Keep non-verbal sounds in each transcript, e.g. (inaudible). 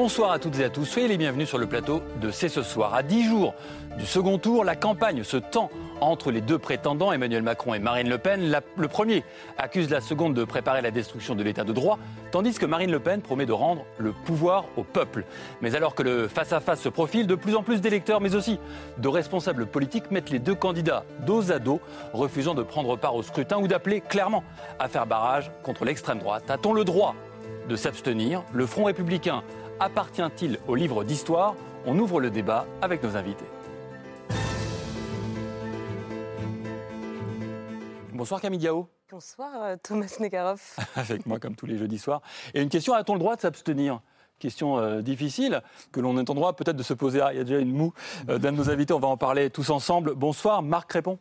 Bonsoir à toutes et à tous, soyez les bienvenus sur le plateau de C'est ce soir. À 10 jours du second tour, la campagne se tend entre les deux prétendants, Emmanuel Macron et Marine Le Pen. Le premier accuse la seconde de préparer la destruction de l'état de droit, tandis que Marine Le Pen promet de rendre le pouvoir au peuple. Mais alors que le face-à-face se profile, de plus en plus d'électeurs, mais aussi de responsables politiques mettent les deux candidats dos à dos, refusant de prendre part au scrutin ou d'appeler clairement à faire barrage contre l'extrême droite. A-t-on le droit de s'abstenir? Le Front républicain appartient-il au livre d'histoire? On ouvre le débat avec nos invités. Bonsoir Camille Diao, Bonsoir euh, Thomas Nekarov. (laughs) avec moi comme tous les jeudis soirs. Et une question, a-t-on le droit de s'abstenir? Question euh, difficile que l'on est en droit peut-être de se poser. Ah, il y a déjà une moue euh, d'un de nos invités, on va en parler tous ensemble. Bonsoir Marc Crépon.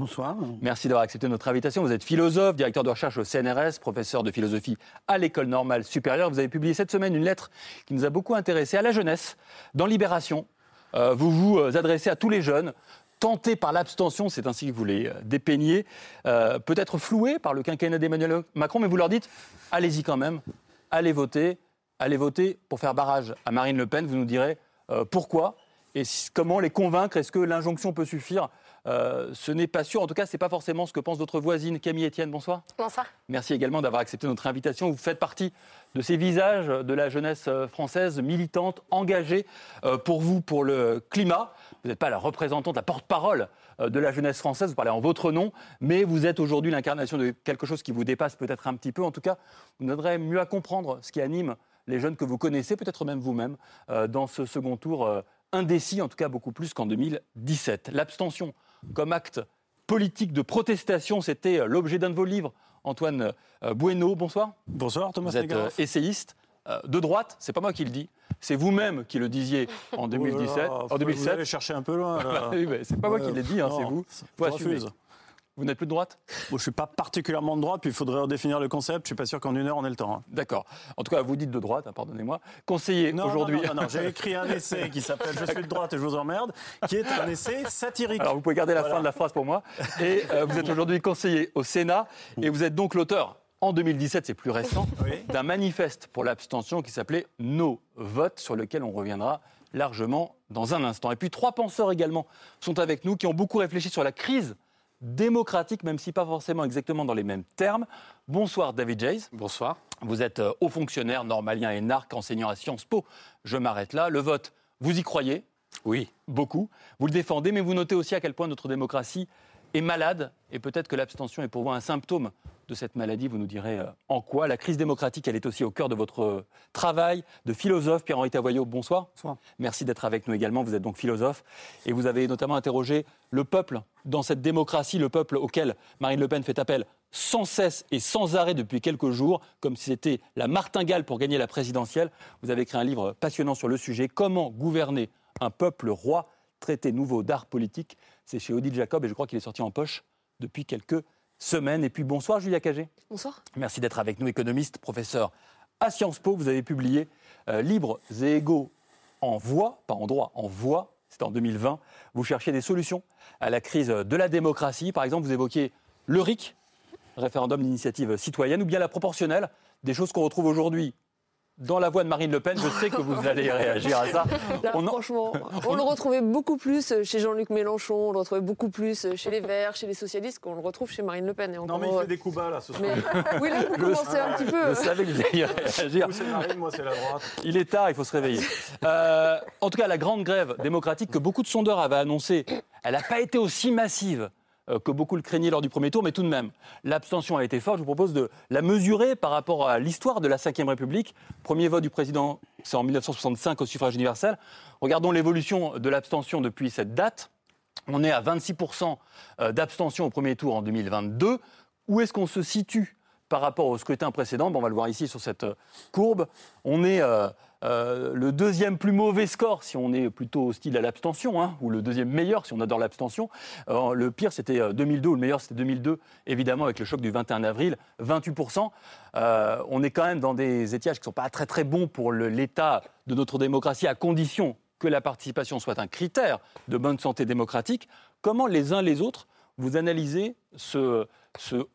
Bonsoir. Merci d'avoir accepté notre invitation. Vous êtes philosophe, directeur de recherche au CNRS, professeur de philosophie à l'École normale supérieure. Vous avez publié cette semaine une lettre qui nous a beaucoup intéressés à la jeunesse. Dans Libération, euh, vous vous euh, adressez à tous les jeunes tentés par l'abstention, c'est ainsi que vous les euh, dépeignez, peut-être floués par le quinquennat d'Emmanuel Macron, mais vous leur dites allez-y quand même, allez voter, allez voter pour faire barrage à Marine Le Pen. Vous nous direz pourquoi et comment les convaincre. Est-ce que l'injonction peut suffire Euh, Ce n'est pas sûr. En tout cas, ce n'est pas forcément ce que pense votre voisine Camille Etienne. Bonsoir. Bonsoir. Merci également d'avoir accepté notre invitation. Vous faites partie de ces visages de la jeunesse euh, française militante, engagée euh, pour vous, pour le climat. Vous n'êtes pas la représentante, la porte-parole de la jeunesse française, vous parlez en votre nom, mais vous êtes aujourd'hui l'incarnation de quelque chose qui vous dépasse peut-être un petit peu. En tout cas, vous nous aiderez mieux à comprendre ce qui anime les jeunes que vous connaissez, peut-être même vous-même, euh, dans ce second tour indécis, en tout cas beaucoup plus qu'en 2017. L'abstention comme acte politique de protestation, c'était euh, l'objet d'un de vos livres. Antoine euh, Bueno, bonsoir. Bonsoir Thomas Vous êtes euh, essayiste de droite, c'est pas moi qui le dis, c'est vous-même qui le disiez en 2017, Oh là là, en Vous allez 2007. chercher un peu loin. là. (laughs) Oui, mais c'est pas moi qui l'ai dit, hein, c'est vous. Faut assumer. Vous n'êtes plus de droite? Bon, je ne suis pas particulièrement de droite, puis il faudrait redéfinir le concept. Je ne suis pas sûr qu'en une heure on ait le temps. hein. D'accord. En tout cas, vous dites de droite, hein, pardonnez-moi. Conseiller Non, aujourd'hui. non, non, non, j'ai écrit un (laughs) essai qui s'appelle Je suis de droite et je vous emmerde, qui est un essai satirique. Alors vous pouvez garder la Voilà. fin de la phrase pour moi. Et euh, vous êtes aujourd'hui conseiller au Sénat et vous êtes donc l'auteur, en 2017, c'est plus récent, Oui. d'un manifeste pour l'abstention qui s'appelait Nos votes, sur lequel on reviendra largement dans un instant. Et puis trois penseurs également sont avec nous qui ont beaucoup réfléchi sur la crise démocratique, même si pas forcément exactement dans les mêmes termes. Bonsoir David Jays. Bonsoir. Vous êtes euh, haut fonctionnaire, normalien et narc, enseignant à Sciences Po. Je m'arrête là. Le vote, vous y croyez? Oui. beaucoup. Vous le défendez, mais vous notez aussi à quel point notre démocratie est malade. Et peut-être que l'abstention est pour vous un symptôme de cette maladie. Vous nous direz euh, en quoi. La crise démocratique, elle est aussi au cœur de votre euh, travail de philosophe. Pierre-Henri Tavoyot, bonsoir. Bonsoir. Merci d'être avec nous également. Vous êtes donc philosophe. Et vous avez notamment interrogé le peuple dans cette démocratie, le peuple auquel Marine Le Pen fait appel sans cesse et sans arrêt depuis quelques jours, comme si c'était la martingale pour gagner la présidentielle. Vous avez écrit un livre passionnant sur le sujet, Comment gouverner un peuple roi, traité nouveau d'art politique. C'est chez Odile Jacob et je crois qu'il est sorti en poche depuis quelques semaines. Et puis bonsoir Julia Cagé. Bonsoir. Merci d'être avec nous, économiste, professeur à Sciences Po. Vous avez publié euh, Libres et égaux en voix, pas en droit, en voix. C'était en 2020. Vous cherchiez des solutions à la crise de la démocratie. Par exemple, vous évoquiez le RIC, référendum d'initiative citoyenne, ou bien la proportionnelle, des choses qu'on retrouve aujourd'hui dans la voix de Marine Le Pen. Je sais que vous (laughs) allez réagir à ça. Là, On en- franchement, (laughs) on le retrouvait beaucoup plus chez Jean-Luc Mélenchon, on le retrouvait beaucoup plus chez les Verts, chez les socialistes, qu'on le retrouve chez Marine Le Pen. Et Non, mais il euh, fait des coups bas là ce soir. mais- Oui, là, vous (laughs) commencez un petit peu. Je savais que vous alliez réagir. Vous, c'est Marine, moi c'est la droite. Il est tard, il faut se réveiller. Euh, en tout cas, la grande grève démocratique que beaucoup de sondeurs avaient annoncée, elle n'a pas été aussi massive euh, que beaucoup le craignaient lors du premier tour, mais tout de même, l'abstention a été forte. Je vous propose de la mesurer par rapport à l'histoire de la Ve République. Premier vote du président, c'est en 1965 au suffrage universel. Regardons l'évolution de l'abstention depuis cette date. On est à 26% euh, d'abstention au premier tour en 2022. Où est-ce qu'on se situe par rapport au scrutin précédent? Bon, On va le voir ici sur cette euh, courbe. On est euh, Euh, le deuxième plus mauvais score, si on est plutôt hostile à l'abstention, hein, ou le deuxième meilleur, si on adore l'abstention. Euh, le pire, c'était 2002, ou le meilleur, c'était 2002, évidemment, avec le choc du 21 avril, 28%. on est quand même dans des étiages qui ne sont pas très très bons pour l'état de notre démocratie, à condition que la participation soit un critère de bonne santé démocratique. Comment les uns les autres vous analysez ce,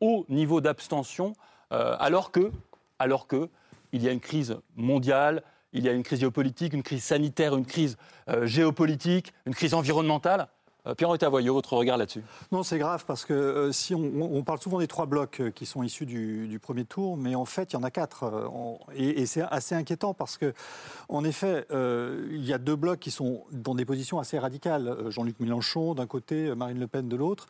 haut niveau d'abstention alors que, alors y a une crise mondiale, il y a une crise géopolitique, une crise sanitaire, une crise euh, géopolitique, une crise environnementale. Euh, Pierre-Henri Tavoyeux, votre regard là-dessus? Non, c'est grave parce que euh, si on, parle souvent des trois blocs qui sont issus du, premier tour, mais en fait, il y en a quatre. et, c'est assez inquiétant parce que, en effet, il y a deux blocs qui sont dans des positions assez radicales. Jean-Luc Mélenchon d'un côté, Marine Le Pen de l'autre.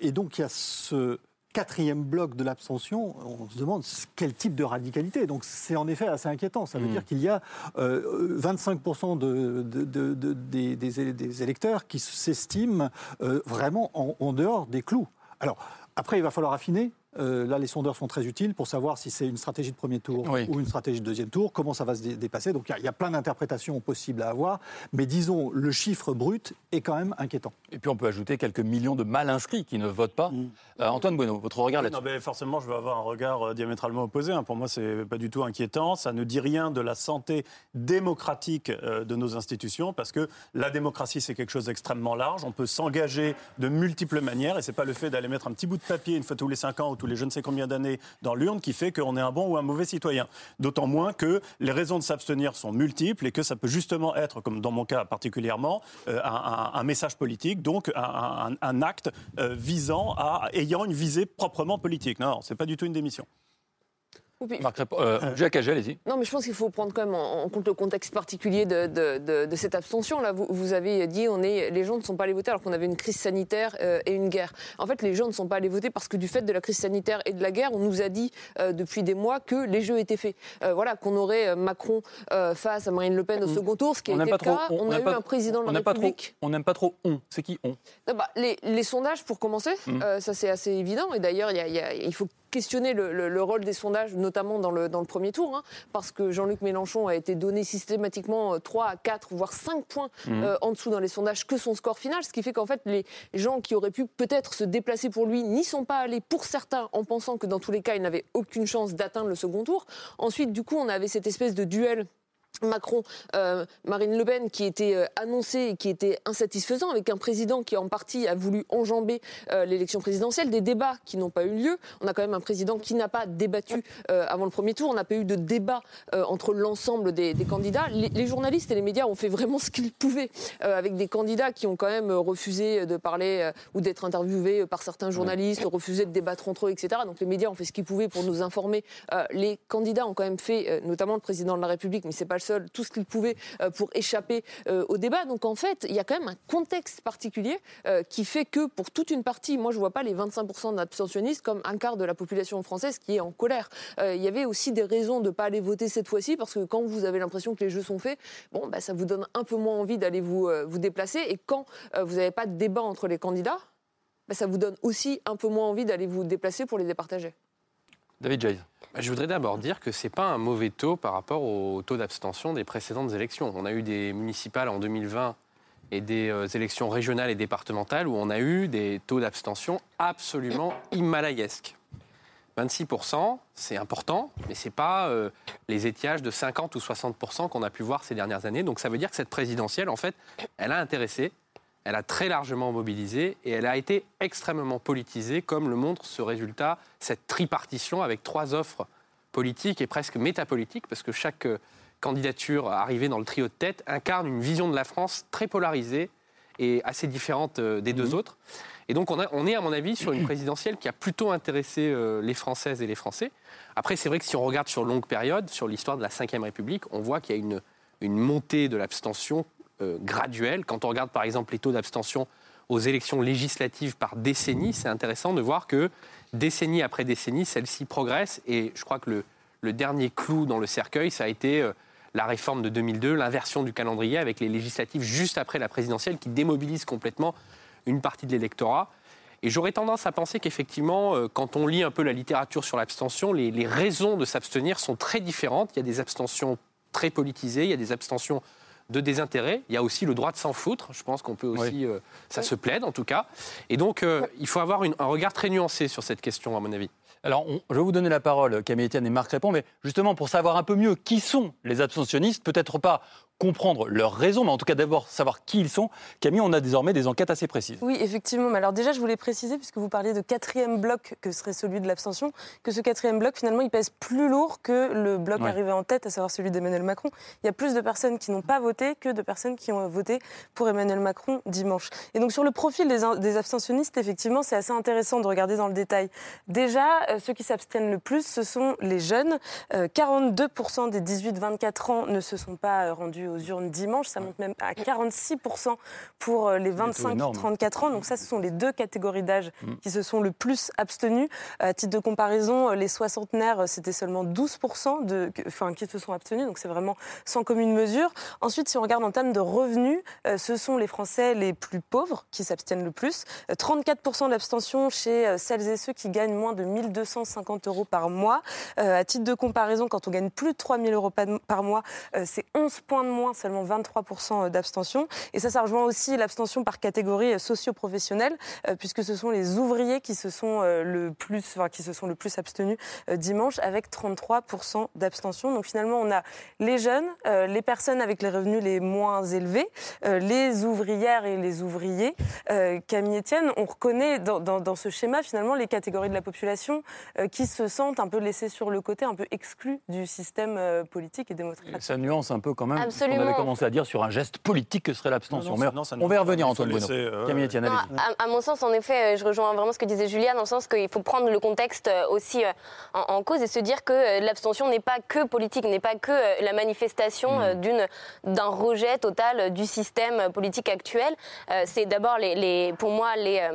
et donc, il y a ce quatrième bloc de l'abstention, on se demande quel type de radicalité. Donc c'est en effet assez inquiétant. Ça veut mm. dire qu'il y a 25% euh, de, des, électeurs qui s'estiment euh, vraiment en, en, dehors des clous. Alors après, il va falloir affiner. Euh, là, les sondeurs sont très utiles pour savoir si c'est une stratégie de premier tour ou une stratégie de deuxième tour, comment ça va se dépasser. Donc il y, a plein d'interprétations possibles à avoir, mais disons, le chiffre brut est quand même inquiétant. Et puis on peut ajouter quelques millions de mal inscrits qui ne votent pas. Mm. Euh, Antoine Bueno, votre regard là-dessus non, Forcément, je vais avoir un regard euh, diamétralement opposé. Hein. Pour moi, c'est pas du tout inquiétant. Ça ne dit rien de la santé démocratique de nos institutions, parce que la démocratie, c'est quelque chose d'extrêmement large. On peut s'engager de multiples manières, et c'est pas le fait d'aller mettre un petit bout de papier une fois tous les cinq ans ou tous les je ne sais combien d'années dans l'urne qui fait qu'on est un bon ou un mauvais citoyen. D'autant moins que les raisons de s'abstenir sont multiples et que ça peut justement être, comme dans mon cas particulièrement, euh, un, message politique, donc un, acte euh, visant à ayant une visée proprement politique. Non, c'est pas du tout une démission. Marc, euh, Jacques allez-y. Non, mais je pense qu'il faut prendre quand même en, compte le contexte particulier de, de, cette abstention. Là, vous, vous, avez dit, on est, les gens ne sont pas allés voter alors qu'on avait une crise sanitaire euh, et une guerre. En fait, les gens ne sont pas allés voter parce que du fait de la crise sanitaire et de la guerre, on nous a dit euh, depuis des mois que les jeux étaient faits. voilà, qu'on aurait Macron face à Marine Le Pen au mm. second tour, ce qui a été le cas. On, a eu un président de la République. on n'aime pas trop on. C'est qui on? Bah, les, les, sondages, pour commencer, mm. ça c'est assez évident. Et d'ailleurs, il faut questionner le, rôle des sondages, notamment dans le, dans le premier tour, hein, parce que Jean-Luc Mélenchon a été donné systématiquement 3 euh, à 4, voire 5 points mmh. euh, en dessous dans les sondages que son score final, ce qui fait qu'en fait, les gens qui auraient pu peut-être se déplacer pour lui n'y sont pas allés pour certains en pensant que dans tous les cas, il n'avait aucune chance d'atteindre le second tour. Ensuite, du coup, on avait cette espèce de duel Macron, euh, Marine Le Pen, qui était euh, annoncé et qui était insatisfaisant, avec un président qui en partie a voulu enjamber euh, l'élection présidentielle, des débats qui n'ont pas eu lieu. On a quand même un président qui n'a pas débattu avant le premier tour. On n'a pas eu de débat entre l'ensemble des, candidats. Les, journalistes et les médias ont fait vraiment ce qu'ils pouvaient, avec des candidats qui ont quand même refusé de parler ou d'être interviewés par certains journalistes, refusé de débattre entre eux, etc. Donc les médias ont fait ce qu'ils pouvaient pour nous informer. les candidats ont quand même fait, notamment le président de la République, mais c'est pas le tout ce qu'il pouvait euh, pour échapper euh, au débat. Donc en fait, il y a quand même un contexte particulier euh, qui fait que pour toute une partie, moi je ne vois pas les 25% d'abstentionnistes comme un quart de la population française qui est en colère. Il y avait aussi des raisons de ne pas aller voter cette fois-ci parce que quand vous avez l'impression que les jeux sont faits, bon, bah, ça vous donne un peu moins envie d'aller vous, vous déplacer. Et quand vous n'avez pas de débat entre les candidats, bah, ça vous donne aussi un peu moins envie d'aller vous déplacer pour les départager. David Jay. Bah, je voudrais d'abord dire que ce n'est pas un mauvais taux par rapport au taux d'abstention des précédentes élections. On a eu des municipales en 2020 et des euh, élections régionales et départementales où on a eu des taux d'abstention absolument himalayesques. 26%, c'est important, mais ce n'est pas euh, les étiages de 50 ou 60% qu'on a pu voir ces dernières années. Donc ça veut dire que cette présidentielle, en fait, elle a intéressé elle a très largement mobilisé et elle a été extrêmement politisée, comme le montre ce résultat, cette tripartition avec trois offres politiques et presque métapolitiques, parce que chaque euh, candidature arrivée dans le trio de tête incarne une vision de la France très polarisée et assez différente euh, des deux mmh. autres. Et donc on, est, à mon avis, sur une présidentielle qui a plutôt intéressé euh, les Françaises et les Français. Après, c'est vrai que si on regarde sur longue période, sur l'histoire de la Ve République, on voit qu'il y a une, une montée de l'abstention euh, graduelle. Quand on regarde par exemple les taux d'abstention aux élections législatives par décennie, c'est intéressant de voir que décennie après décennie, celle-ci progresse. Et je crois que le, dernier clou dans le cercueil, ça a été euh, la réforme de 2002, l'inversion du calendrier avec les législatives juste après la présidentielle qui démobilise complètement une partie de l'électorat. Et j'aurais tendance à penser qu'effectivement, euh, quand on lit un peu la littérature sur l'abstention, les raisons de s'abstenir sont très différentes. Il y a des abstentions très politisées, il y a des abstentions de désintérêt. Il y a aussi le droit de s'en foutre. Je pense qu'on peut aussi. Euh, ça se plaide, en tout cas. Et donc, euh, il faut avoir un regard très nuancé sur cette question, à mon avis. Alors, je vais vous donner la parole, Camille Etienne et Marc répond, mais justement pour savoir un peu mieux qui sont les abstentionnistes, peut-être pas comprendre leurs raisons, mais en tout cas d'abord savoir qui ils sont. Camille, on a désormais des enquêtes assez précises. Oui, effectivement. Mais alors déjà, je voulais préciser, puisque vous parliez de quatrième bloc que serait celui de l'abstention, que ce quatrième bloc, finalement, il pèse plus lourd que le bloc arrivé en tête, à savoir celui d'Emmanuel Macron. Il y a plus de personnes qui n'ont pas voté que de personnes qui ont voté pour Emmanuel Macron dimanche. Et donc sur le profil des, abstentionnistes, effectivement, c'est assez intéressant de regarder dans le détail. Déjà, euh, ceux qui s'abstiennent le plus, ce sont les jeunes. 42% euh, des 18-24 ans ne se sont pas euh, rendus aux urnes dimanche. Ça monte même à 46% pour euh, les 25-34 ans. Donc ça, ce sont les deux catégories d'âge mm. qui se sont le plus abstenus. À titre de comparaison, euh, les soixantenaires, euh, c'était seulement 12% de, enfin, qui se sont abstenus. Donc c'est vraiment sans commune mesure. Ensuite, si on regarde en termes de revenus, ce sont les Français les plus pauvres qui s'abstiennent le plus. 34% d'abstention chez celles et ceux qui gagnent moins de 1250 euros par mois. À titre de comparaison, quand on gagne plus de 3000 euros par mois, c'est 11 points de moins, seulement 23% d'abstention. Et ça, ça rejoint aussi l'abstention par catégorie socio-professionnelle, euh, puisque ce sont les ouvriers qui se sont euh, le plus, enfin, qui se sont le plus abstenus euh, dimanche, avec 33% d'abstention. Donc finalement, on a les jeunes, les personnes avec les revenus les moins élevés, les ouvrières et les ouvriers. Camille Etienne, on reconnaît dans, dans, ce schéma finalement les catégories de la population qui se sentent un peu laissées sur le côté, un peu exclues du système politique et démocratique. Ça nuance un peu quand même on avait commencé à dire sur un geste politique que serait l'abstention. on va y revenir, Antoine Bruno. Euh, Camille Etienne, à, mon sens, en effet, je rejoins vraiment ce que disait Julia, dans le sens qu'il faut prendre le contexte euh, aussi euh, en, cause et se dire que l'abstention n'est pas que politique, n'est pas que la manifestation mm. d'une d'un rejet total du système politique actuel. C'est d'abord, les, pour moi, les,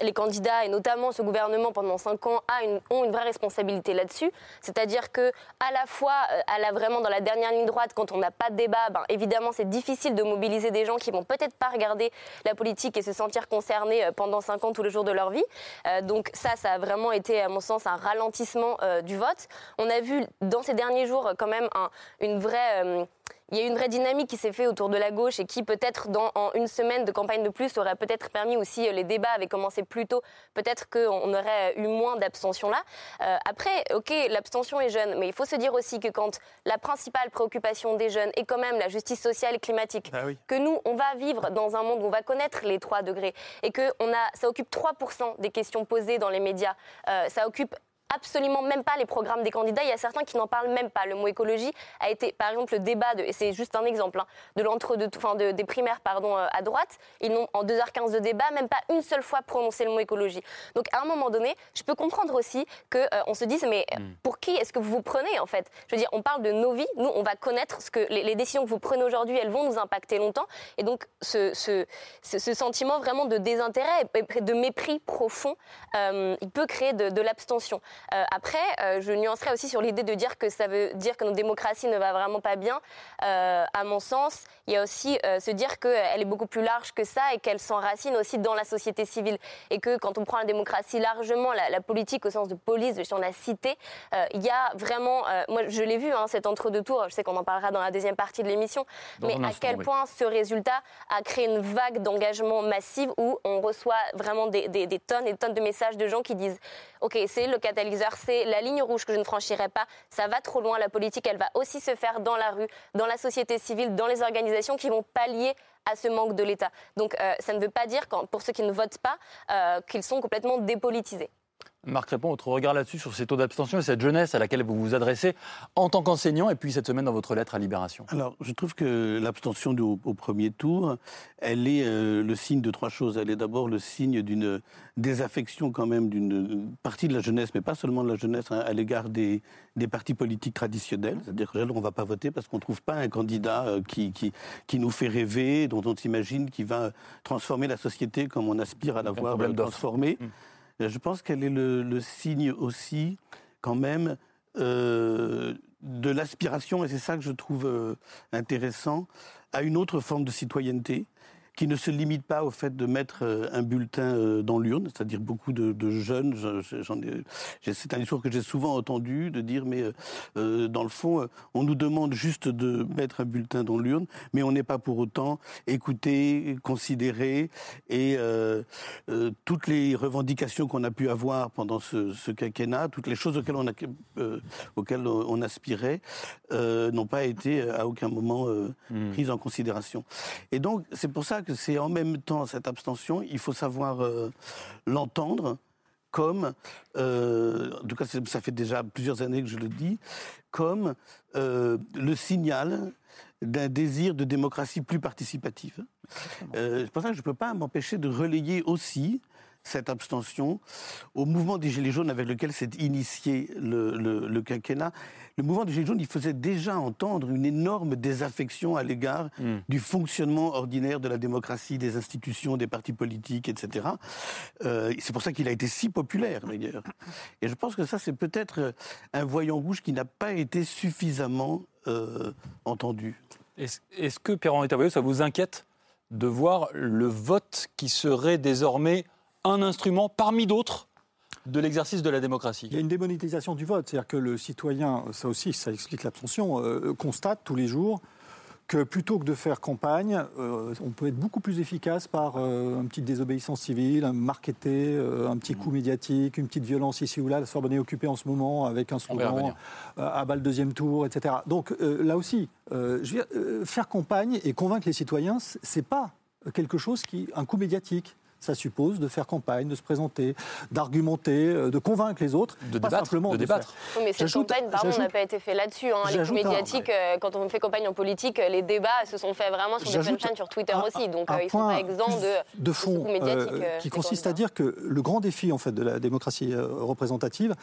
les candidats, et notamment ce gouvernement pendant cinq ans, a une, ont une vraie responsabilité là-dessus. C'est-à-dire que à la fois, à la, vraiment dans la dernière ligne droite, quand on n'a pas de débat, ben, évidemment, c'est difficile de mobiliser des gens qui vont peut-être pas regarder la politique et se sentir concernés euh, pendant cinq ans tous les jours de leur vie. Euh, donc ça, ça a vraiment été, à mon sens, un ralentissement euh, du vote. On a vu dans ces derniers jours quand même une vraie il y a une vraie dynamique qui s'est faite autour de la gauche et qui peut-être dans en une semaine de campagne de plus aurait peut-être permis aussi euh, les débats avaient commencé plus tôt. Peut-être qu'on aurait eu moins d'abstention là. Euh, après, ok, l'abstention est jeune, mais il faut se dire aussi que quand la principale préoccupation des jeunes est quand même la justice sociale et climatique, ah que nous on va vivre dans un monde où on va connaître les 3 degrés et que on a, ça occupe 3% des questions posées dans les médias, euh, ça occupe absolument même pas les programmes des candidats. Il y a certains qui n'en parlent même pas. Le mot écologie a été, par exemple, le débat, de, et c'est juste un exemple, hein, de l'entre de, enfin, de, des primaires pardon, euh, à droite. Ils n'ont, en 2h15 de débat, même pas une seule fois prononcé le mot écologie. Donc, à un moment donné, je peux comprendre aussi qu'on euh, se dise, mais hmm. pour qui est-ce que vous vous prenez, en fait? Je veux dire, on parle de nos vies. Nous, on va connaître ce que les, décisions que vous prenez aujourd'hui, elles vont nous impacter longtemps. Et donc, ce, ce, ce, sentiment vraiment de désintérêt et de mépris profond, euh, il peut créer de, de l'abstention. Euh, après, euh, je nuancerai aussi sur l'idée de dire que ça veut dire que notre démocratie ne va vraiment pas bien. Euh, à mon sens, il y a aussi se dire qu'elle est beaucoup plus large que ça et qu'elle s'enracine aussi dans la société civile. Et que quand on prend la démocratie largement, la, politique au sens de police, de la cité, il y a vraiment, moi je l'ai vu, hein, cet entre-deux tours, je sais qu'on en parlera dans la deuxième partie de l'émission, mais à quel point ce résultat a créé une vague d'engagement massive où on reçoit vraiment des, des tonnes et des tonnes de messages de gens qui disent, OK, c'est le catalyseur c'est la ligne rouge que je ne franchirai pas. Ça va trop loin. La politique, elle va aussi se faire dans la rue, dans la société civile, dans les organisations qui vont pallier à ce manque de l'État. Donc euh, ça ne veut pas dire, pour ceux qui ne votent pas, euh, qu'ils sont complètement dépolitisés. Marc répond votre regard là-dessus sur ces taux d'abstention et cette jeunesse à laquelle vous vous adressez en tant qu'enseignant et puis cette semaine dans votre lettre à Libération. Alors, je trouve que l'abstention au, premier tour, elle est euh, le signe de trois choses. Elle est d'abord le signe d'une désaffection quand même d'une partie de la jeunesse, mais pas seulement de la jeunesse, hein, à l'égard des, des, partis politiques traditionnels. C'est-à-dire qu'on ne va pas voter parce qu'on ne trouve pas un candidat euh, qui, qui, qui, nous fait rêver, dont on s'imagine qui va transformer la société comme on aspire à la voir transformée. Mmh. Euh, je pense qu'elle est le, signe aussi, quand même, euh, de l'aspiration, et c'est ça que je trouve euh, intéressant, à une autre forme de citoyenneté. Qui ne se limite pas au fait de mettre euh, un bulletin euh, dans l'urne, c'est-à-dire beaucoup de, jeunes, c'est un discours que j'ai souvent entendu, de dire, mais euh, dans le fond, on nous demande juste de mettre un bulletin dans l'urne, mais on n'est pas pour autant écouté, considéré, et toutes les revendications qu'on a pu avoir pendant ce, quinquennat, toutes les choses auxquelles on, a, auxquelles on aspirait, n'ont pas été à aucun moment hmm. prises en considération. Et donc, c'est pour ça que c'est en même temps cette abstention, il faut savoir euh, l'entendre comme, euh, en tout cas ça fait déjà plusieurs années que je le dis, comme euh, le signal d'un désir de démocratie plus participative. c'est pour ça que je ne peux pas m'empêcher de relayer aussi cette abstention au mouvement des Gilets jaunes avec lequel s'est initié le, quinquennat. Le mouvement des Gilets jaunes, il faisait déjà entendre une énorme désaffection à l'égard hmm. du fonctionnement ordinaire de la démocratie, des institutions, des partis politiques, etc. Euh, c'est pour ça qu'il a été si populaire, d'ailleurs. Et je pense que ça, c'est peut-être un voyant rouge qui n'a pas été suffisamment euh, entendu. Est-ce que, Pierre-Henri ça vous inquiète de voir le vote qui serait désormais un instrument parmi d'autres de l'exercice de la démocratie. Il y a une démonétisation du vote, c'est-à-dire que le citoyen, ça aussi, ça explique l'abstention, euh, constate tous les jours que plutôt que de faire campagne, euh, on peut être beaucoup plus efficace par euh, une petite désobéissance civile, un marketé, un petit coup médiatique, une petite violence ici ou là. La Sorbonne est occupée en ce moment avec un slogan à bas le deuxième tour, etc. Donc là aussi, je faire campagne et convaincre les citoyens, c'est pas quelque chose qui, un coup médiatique ça suppose de faire campagne, de se présenter, d'argumenter, euh, de convaincre les autres, de pas débattre, simplement de, débattre. mais cette campagne, pardon, n'a pas été fait là-dessus. Hein. Les médiatiques, euh, quand on fait campagne en politique, euh, les débats se sont faits vraiment sur des chaînes sur Twitter aussi, donc ils ne sont pas exempts de, de fond qui consiste à dire que le grand défi en fait de la démocratie représentative,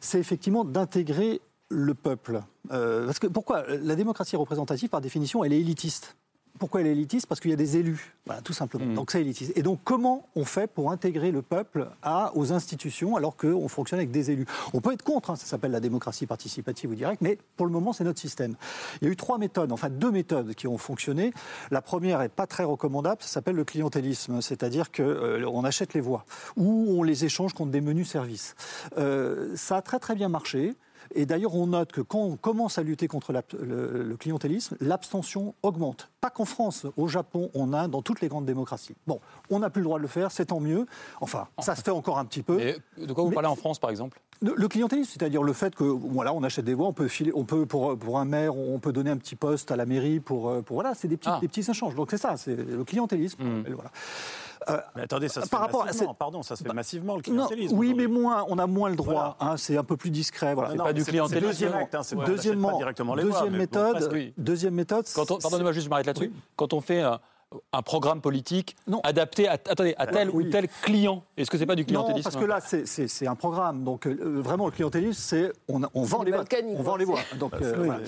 c'est effectivement d'intégrer le peuple. parce que pourquoi? La démocratie représentative, par définition, elle est élitiste. Pourquoi elle est élitiste Parce qu'il y a des élus, voilà, tout simplement. Mm. Donc c'est élitiste. Et donc comment on fait pour intégrer le peuple à, aux institutions alors qu'on fonctionne avec des élus? On peut être contre, hein, ça s'appelle la démocratie participative ou directe, mais pour le moment c'est notre système. Il y a eu trois méthodes, enfin deux méthodes qui ont fonctionné. La première est pas très recommandable, ça s'appelle le clientélisme, c'est-à-dire qu'on euh, achète les voix ou on les échange contre des menus services. Euh, ça a très très bien marché. Et d'ailleurs, on note que quand on commence à lutter contre le, clientélisme, l'abstention augmente. Pas qu'en France, au Japon, on a dans toutes les grandes démocraties. Bon, on n'a plus le droit de le faire, c'est tant mieux. Enfin, ça se fait encore un petit peu. de quoi vous parlez en France, par exemple? le clientélisme, c'est-à-dire le fait que voilà, on achète des voix, on peut filer, on peut pour, pour un maire, on peut donner un petit poste à la mairie pour, pour voilà, c'est des petits, ah. des petits échanges. Donc c'est ça, c'est le clientélisme. Hmm. Voilà. Euh, mais attendez, ça se fait massivement, pardon, ça se fait bah, massivement le clientélisme. oui, mais moins, on a moins le droit. Hein, c'est un peu plus discret. Voilà. C'est pas du clientélisme. Deuxièmement, hein, deuxièmement deuxième, méthode, deuxième méthode. Pardonnez-moi juste, je m'arrête là-dessus. Quand on fait un programme politique adapté à, attendez, à tel ou tel client Est-ce que c'est pas du clientélisme Non, parce que là, c'est un programme. Donc, euh, vraiment, le clientélisme, c'est on, on, vend les voix. On vend les voix. Donc, bah, euh,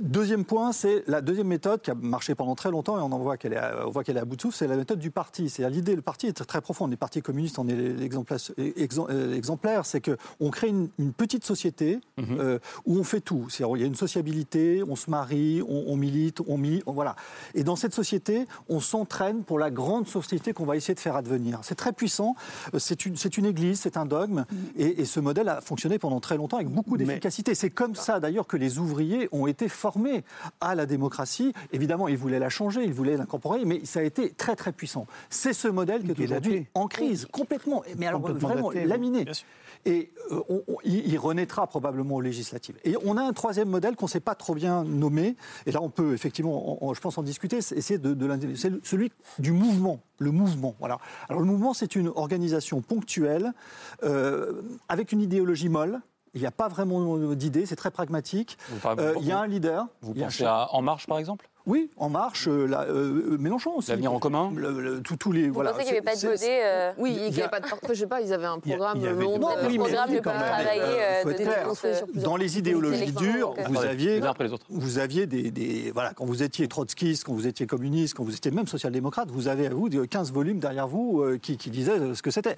Deuxième point, c'est la deuxième méthode qui a marché pendant très longtemps et on en voit qu'elle est, on voit qu'elle est à bout de souffle, c'est la méthode du parti. C'est l'idée, le parti est très profond. Les partis communistes en est l'exemplaire, c'est qu'on crée une, petite société mhm. euh, où on fait tout. Il y a une sociabilité, on se marie, on, milite, on milite, voilà. Et dans cette société, on s'entraîne pour la grande société qu'on va essayer de faire advenir. C'est très puissant. Euh, c'est une, une église, c'est un dogme, mhm. et, ce modèle a fonctionné pendant très longtemps avec beaucoup d'efficacité. C'est comme ça d'ailleurs que les ouvriers ont été formés à la démocratie. Évidemment, ils voulaient la changer, ils voulaient l'incorporer, mais ça a été très très puissant. C'est ce modèle qui est aujourd'hui en crise, complètement, mais alors vraiment laminé. Et euh, il renaîtra probablement aux législatives. Et on a un troisième modèle qu'on ne sait pas trop bien nommer, et là on peut effectivement, je pense, en discuter, c'est de, celui du mouvement. Le mouvement, voilà. Alors le mouvement, c'est une organisation ponctuelle, euh, avec une idéologie molle, il n'y a pas vraiment d'idée, c'est très pragmatique. Euh, il y a un leader. Vous pensez à En Marche, par exemple? Oui, En Marche, euh, euh, Mélenchon aussi. L'avenir en commun tous les, Vous voilà, pensez qu'il n'y avait pas de voté euh, Oui, il n'y avait pas de... Je sais pas, ils avaient un programme long, non, un programme de travailler. Dans les idéologies dures, vous aviez, vous aviez des, des, Voilà, quand vous étiez trotskiste, quand vous étiez communiste, quand vous étiez même social-démocrate, vous avez à vous 15 volumes derrière vous qui, qui disaient ce que c'était.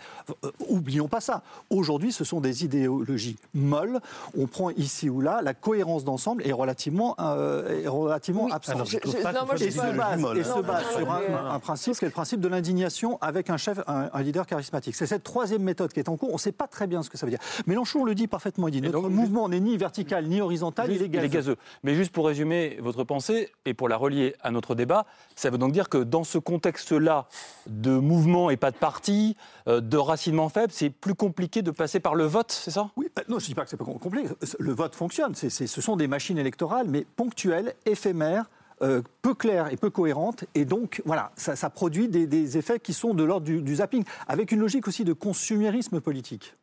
Oublions pas ça. Aujourd'hui, ce sont des idéologies molles. On prend ici ou là, la cohérence d'ensemble est relativement, est relativement absente. Je- trouve je- pas non, moi, Et se base, et se sur un, mais- un principe, c'est le principe de l'indignation avec un chef, un, un leader charismatique. C'est cette troisième méthode qui est en cours. On ne sait pas très bien ce que ça veut dire. Mélenchon le dit parfaitement. Il dit Et notre donc, mouvement n'est ni vertical ni horizontal, Juste, il est gazeux. gazeux. Mais juste pour résumer votre pensée et pour la relier à notre débat, ça veut donc dire que dans ce contexte-là de mouvement et pas de parti, euh, de racinement faible, c'est plus compliqué de passer par le vote, c'est ça? Oui, euh, non, je ne dis pas que c'est pas complet. Le vote fonctionne. Ce sont des machines électorales, mais ponctuelles, éphémères. Euh, peu claires et peu cohérentes, et donc voilà, ça, produit des, des effets qui sont de l'ordre du, du zapping, avec une logique aussi de consumérisme politique.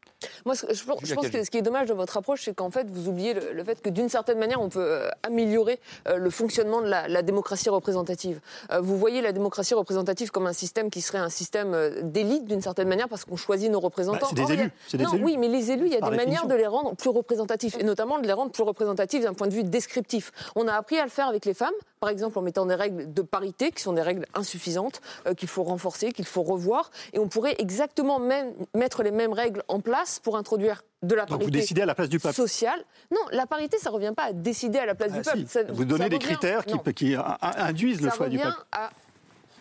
Moi, je, pense- je que ce qui est dommage de votre approche, c'est qu'en fait, vous oubliez le, le fait que d'une certaine manière, on peut euh, améliorer euh, le fonctionnement de la, la démocratie représentative. Euh, vous voyez la démocratie représentative comme un système qui serait un système d'élite d'une certaine manière parce qu'on choisit nos représentants. Bah, c'est des a- élus, des non, élus. oui, mais les élus, il y a Par des manières de les rendre plus représentatifs et notamment de les rendre plus représentatifs d'un point de vue descriptif. On a appris à le faire avec les femmes, par exemple en mettant des règles de parité qui sont des règles insuffisantes, euh, qu'il faut renforcer, qu'il faut revoir, et on pourrait exactement même mettre les mêmes règles en place pour introduire de la Donc parité vous décidez à la place du peuple. sociale. Non, la parité, ça revient pas à décider à la place Ah, du peuple. Ça- vous donnez ça des revient- critères qui, induisent le ça choix du revient peuple. à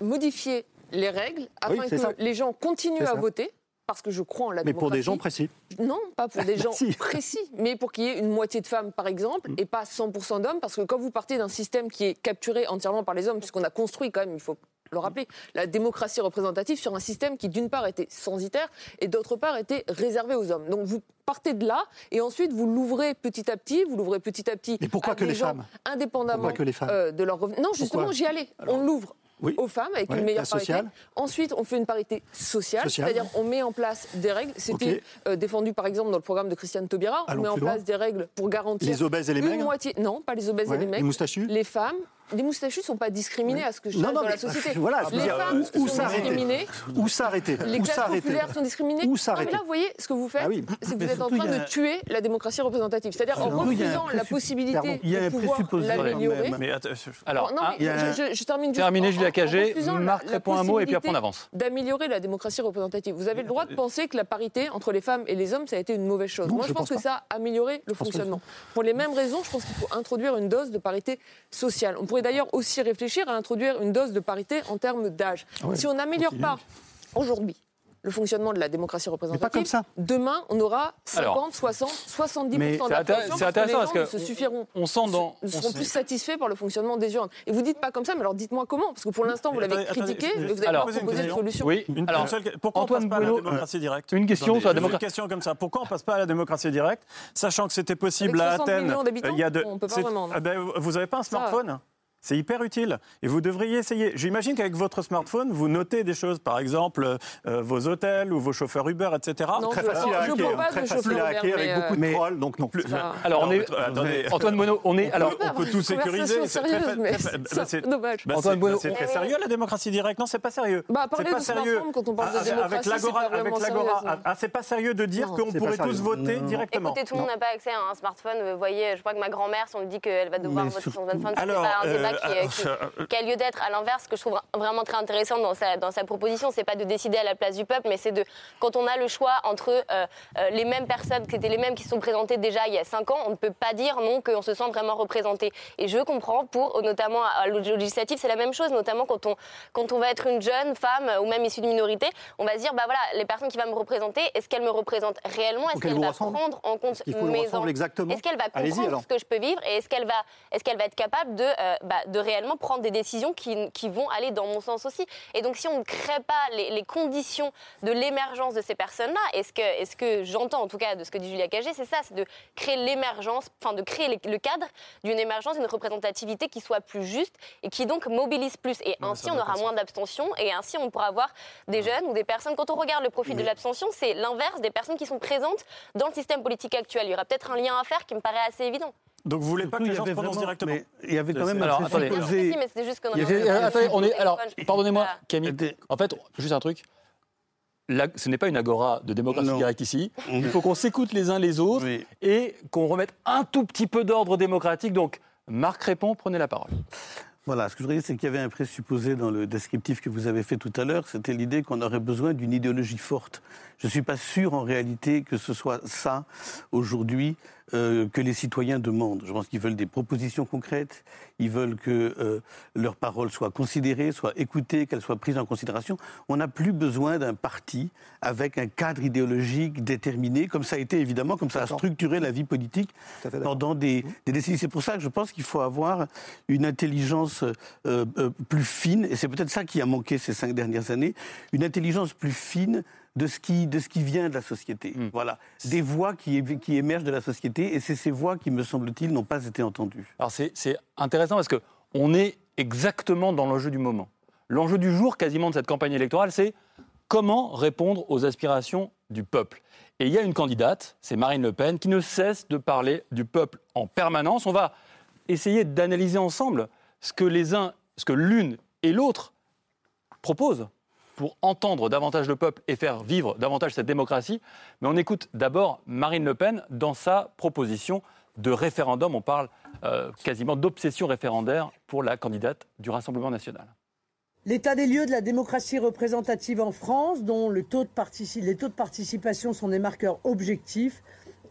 modifier les règles afin que ça. les gens continuent à ça. voter. Parce que je crois en la Mais pour des gens démocratie. précis. Non, pas pour des (laughs) gens si. précis, mais pour qu'il y ait une moitié de femmes, par exemple, et pas 100% d'hommes, parce que quand vous partez d'un système qui est capturé entièrement par les hommes, puisqu'on a construit quand même, il faut le rappeler, la démocratie représentative sur un système qui, d'une part, était censitaire et d'autre part, était réservé aux hommes. Donc vous partez de là, et ensuite vous l'ouvrez petit à petit, vous l'ouvrez petit à petit Mais pourquoi à que des les gens femmes? indépendamment que les femmes? euh, de leur revenu. Non, justement, j'y allais. on l'ouvre Oui. aux femmes avec Ouais, une meilleure parité. sociale. Ensuite, on fait une parité sociale, Sociale. c'est-à-dire on met en place des règles. C'était euh, défendu par exemple dans le programme de Christiane Taubira. Allons on met en loin. place des règles pour garantir Les obèses et les maigres moitié. Non, pas les obèses Ouais, et les les mecs. moustachus Les femmes. Les moustachus ne sont pas discriminés à ce que je Non, dans la société. voilà, les dire, femmes où- où sont discriminées. Où s'arrêter? Les Où classes populaires sont discriminées. Où Non, s'arrêter mais là, vous voyez, ce que vous faites, Ah oui. c'est que Mais vous êtes en train a de un- tuer la démocratie représentative. C'est-à-dire en un refusant la présupp- possibilité Pardon. Il y a de un pouvoir l'améliorer. Alors, non, un- mais a je, je- je termine juste. terminé, en- Julia Cagé. Marc répond un mot et puis après on avance. D'améliorer la démocratie représentative. Vous avez le droit de penser que la parité entre les femmes et les hommes, ça a été une mauvaise chose. Moi, je pense que ça a amélioré le fonctionnement. Pour les mêmes raisons, je pense qu'il faut introduire une dose de parité sociale. On pourrait d'ailleurs aussi réfléchir à introduire une dose de parité en termes d'âge. Ah ouais, si on n'améliore pas aujourd'hui le fonctionnement de la démocratie représentative, comme ça. demain, on aura 50, Alors, 60, 70% mais d'abstention c'est intér- parce intéressant que les parce gens que ne se suffiront on sent dans. ne on seront plus satisfaits par le fonctionnement des urnes. Et vous dites pas comme ça, mais alors dites-moi comment, parce que pour l'instant vous l'avez critiqué, attendez, mais vous avez alors, proposé de une solution. Oui, Une, alors, une pourquoi Antoine on passe pas à la démocratie directe une question sur la démocratie. Une question comme ça. Pourquoi on passe pas à la démocratie directe, sachant que c'était possible Avec à 60 Athènes Il y a de. on peut pas vraiment. Ah ben, vous n'avez pas un smartphone? C'est hyper utile et vous devriez essayer. J'imagine qu'avec votre smartphone, vous notez des choses, par exemple euh, vos hôtels ou vos chauffeurs Uber, etc. Non, Très je- facile à hacker, pas très facile à hacker avec beaucoup de euh, trolls, donc non. ça- Alors, on est. attendez. (laughs) Antoine Monod, on est. Alors, on peut tout sécuriser. C'est très- bah, c'est (laughs) bah, bah, on- sérieux la démocratie directe. Non, c'est pas sérieux. Bah, c'est pas de sérieux. quand on parle de Ah, démocratie, avec l'agora. Ah, ah, c'est pas sérieux de dire qu'on pourrait tous voter Non. directement. Écoutez, tout le monde n'a pas accès à un smartphone. Vous voyez, je crois que ma grand-mère, si on lui dit qu'elle va devoir voter sur- son smartphone, c'est pas un débat euh, qui, qui- (laughs) qui a lieu d'être. À l'inverse, ce que je trouve vraiment très intéressant dans sa, dans sa proposition, c'est pas de décider à la place du peuple, mais c'est de, quand on a le choix entre euh, euh, les mêmes personnes, qui étaient les mêmes qui se sont présentées déjà il y a cinq ans, on ne peut pas dire non qu'on se sent vraiment représenté. Et je comprends, pour notamment à législatif, c'est la même chose, notamment quand on, quand on va être une jeune femme ou même issue de minorité, on va se dire, bah voilà, les personnes qui vont me représenter, est-ce qu'elles me représentent réellement? Est-ce qu'elles qu'elle vous va prendre en compte mes. Est-ce qu'elle va comprendre ce que je peux vivre? Et est-ce qu'elle va, est qu'elle va être capable de, euh, bah, de réellement prendre des décisions qui, qui vont aller dans mon sens aussi Et donc, si on ne crée pas les, les conditions de l'émergence de ces personnes-là, est-ce que, est que j'entends en tout cas de ce que dit Julia Cagé, c'est ça, c'est de créer l'émergence, enfin de créer les- le cadre d'une émergence, d'une représentativité qui soit plus juste et qui donc mobilise plus. Et Non, ainsi, on aura moins d'abstention et ainsi, on pourra avoir des jeunes ou des personnes. Quand on regarde le profil de l'abstention, c'est l'inverse des personnes qui sont présentes dans le système politique actuel. Il y aura peut-être un lien à faire qui me paraît assez évident. Donc vous voulez pas que les gens se prononcent vraiment- directement mais Il y avait quand même Alors, un attendez. Mais juste avait- attendez, on est. Alors, pardonnez-moi. Camille. En fait, juste un truc. La- ce n'est pas une agora de démocratie Non. directe ici. Il faut qu'on s'écoute les uns les autres Oui. et qu'on remette un tout petit peu d'ordre démocratique. Donc, Marc répond, prenez la parole. Voilà, ce que je voudrais dire, c'est qu'il y avait un présupposé dans le descriptif que vous avez fait tout à l'heure, c'était l'idée qu'on aurait besoin d'une idéologie forte. Je ne suis pas sûr en réalité que ce soit ça aujourd'hui euh, que les citoyens demandent. Je pense qu'ils veulent des propositions concrètes, ils veulent que euh, leurs paroles soient considérées, soient écoutées, qu'elles soient prises en considération. On n'a plus besoin d'un parti avec un cadre idéologique déterminé, comme ça a été évidemment, comme ça a structuré la vie politique pendant des, mmh. des, décennies. C'est pour ça que je pense qu'il faut avoir une intelligence euh, plus fine, et c'est peut-être ça qui a manqué ces cinq dernières années, une intelligence plus fine de ce qui, de ce qui vient de la société. Hmm. Voilà. Des voix qui, qui émergent de la société, et c'est ces voix qui, me semble-t-il, n'ont pas été entendues. Alors c'est intéressant parce qu'on est exactement dans l'enjeu du moment. L'enjeu du jour, quasiment, de cette campagne électorale, c'est comment répondre aux aspirations du peuple. Et il y a une candidate, c'est Marine Le Pen, qui ne cesse de parler du peuple en permanence. On va essayer d'analyser ensemble ce que les uns, ce que l'une et l'autre proposent pour entendre davantage le peuple et faire vivre davantage cette démocratie. Mais on écoute d'abord Marine Le Pen dans sa proposition de référendum. On parle euh, quasiment d'obsession référendaire pour la candidate du Rassemblement national. L'état des lieux de la démocratie représentative en France, dont les taux de participation sont des marqueurs objectifs,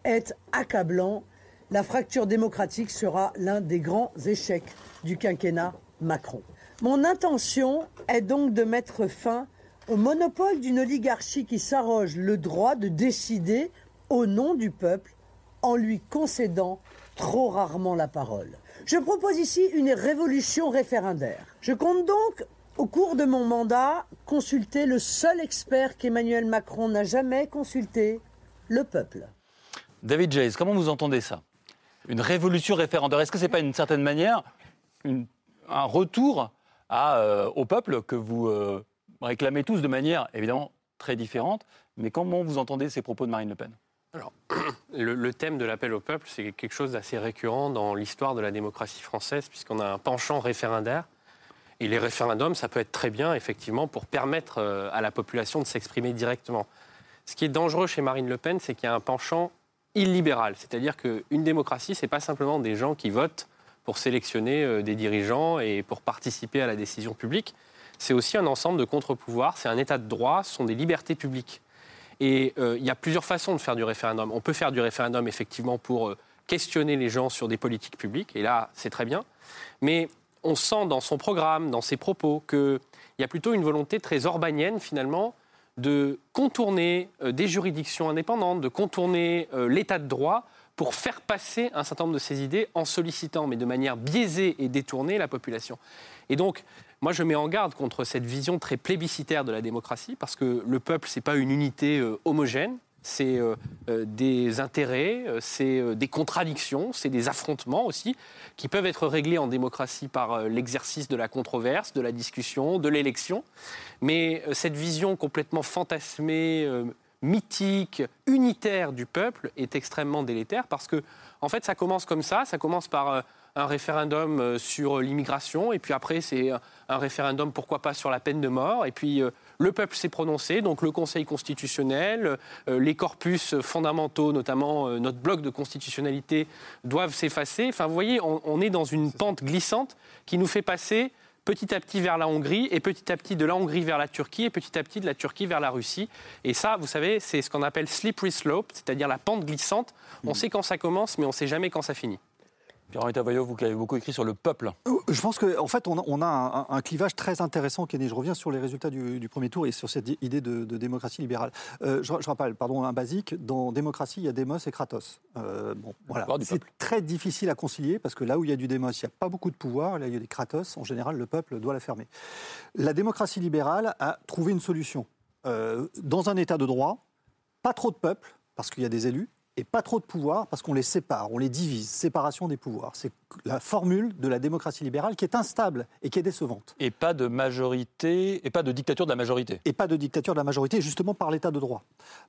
est accablant. La fracture démocratique sera l'un des grands échecs du quinquennat Macron. Mon intention est donc de mettre fin au monopole d'une oligarchie qui s'arroge le droit de décider au nom du peuple en lui concédant trop rarement la parole. Je propose ici une révolution référendaire. Je compte donc, au cours de mon mandat, consulter le seul expert qu'Emmanuel Macron n'a jamais consulté, le peuple. David Jays, comment vous entendez ça? Une révolution référendaire, est-ce que ce n'est pas une certaine manière un retour euh, au peuple que vous euh, réclamez tous de manière évidemment très différente. Mais comment vous entendez ces propos de Marine Le Pen? Alors, le, thème de l'appel au peuple, c'est quelque chose d'assez récurrent dans l'histoire de la démocratie française, puisqu'on a un penchant référendaire. Et les référendums, ça peut être très bien, effectivement, pour permettre euh, à la population de s'exprimer directement. Ce qui est dangereux chez Marine Le Pen, c'est qu'il y a un penchant illibéral. C'est-à-dire qu'une démocratie, ce n'est pas simplement des gens qui votent pour sélectionner euh, des dirigeants et pour participer à la décision publique c'est aussi un ensemble de contre-pouvoirs, c'est un état de droit, ce sont des libertés publiques. Et euh, il y a plusieurs façons de faire du référendum. On peut faire du référendum effectivement pour euh, questionner les gens sur des politiques publiques, et là c'est très bien. Mais on sent dans son programme, dans ses propos, qu'il y a plutôt une volonté très orbanienne finalement de contourner euh, des juridictions indépendantes, de contourner l'état de droit pour faire passer un certain nombre de ses idées en sollicitant, mais de manière biaisée et détournée, la population. Et donc, moi, je mets en garde contre cette vision très plébiscitaire de la démocratie, parce que le peuple, ce n'est pas une unité euh, homogène, c'est euh, euh, des intérêts, c'est des contradictions, c'est des affrontements aussi, qui peuvent être réglés en démocratie par l'exercice de la controverse, de la discussion, de l'élection. Mais cette vision complètement fantasmée, mythique, unitaire du peuple est extrêmement délétère, parce que, en fait, ça commence comme ça, ça commence par un référendum euh, sur l'immigration, et puis après c'est un référendum, pourquoi pas, sur la peine de mort, et puis euh, le peuple s'est prononcé, donc le Conseil constitutionnel, euh, les corpus fondamentaux, notamment notre bloc de constitutionnalité, doivent s'effacer. Enfin, vous voyez, on, est dans une pente glissante qui nous fait passer petit à petit vers la Hongrie, et petit à petit de la Hongrie vers la Turquie, et petit à petit de la Turquie vers la Russie. Et ça, vous savez, c'est ce qu'on appelle slippery slope, c'est-à-dire la pente glissante. On mmh. sait quand ça commence, mais on ne sait jamais quand ça finit. Pierre-Henri vous qui avez beaucoup écrit sur le peuple. Euh, je pense qu'en en fait, on a, un, clivage très intéressant qui est né. Je reviens sur les résultats du, premier tour et sur cette idée de, démocratie libérale. Euh, je, rappelle, pardon, un basique, dans démocratie, il y a démos et kratos. Euh, bon, voilà. C'est très difficile à concilier parce que là où il y a du démos, il n'y a pas beaucoup de pouvoir. Là, il y a des kratos. En général, le peuple doit la fermer. La démocratie libérale a trouvé une solution. dans un état de droit, pas trop de peuple, parce qu'il y a des élus, et pas trop de pouvoir parce qu'on les sépare, on les divise, séparation des pouvoirs. C'est la formule de la démocratie libérale qui est instable et qui est décevante. Et pas de majorité, et pas de dictature de la majorité. Et pas de dictature de la majorité, justement par l'état de droit.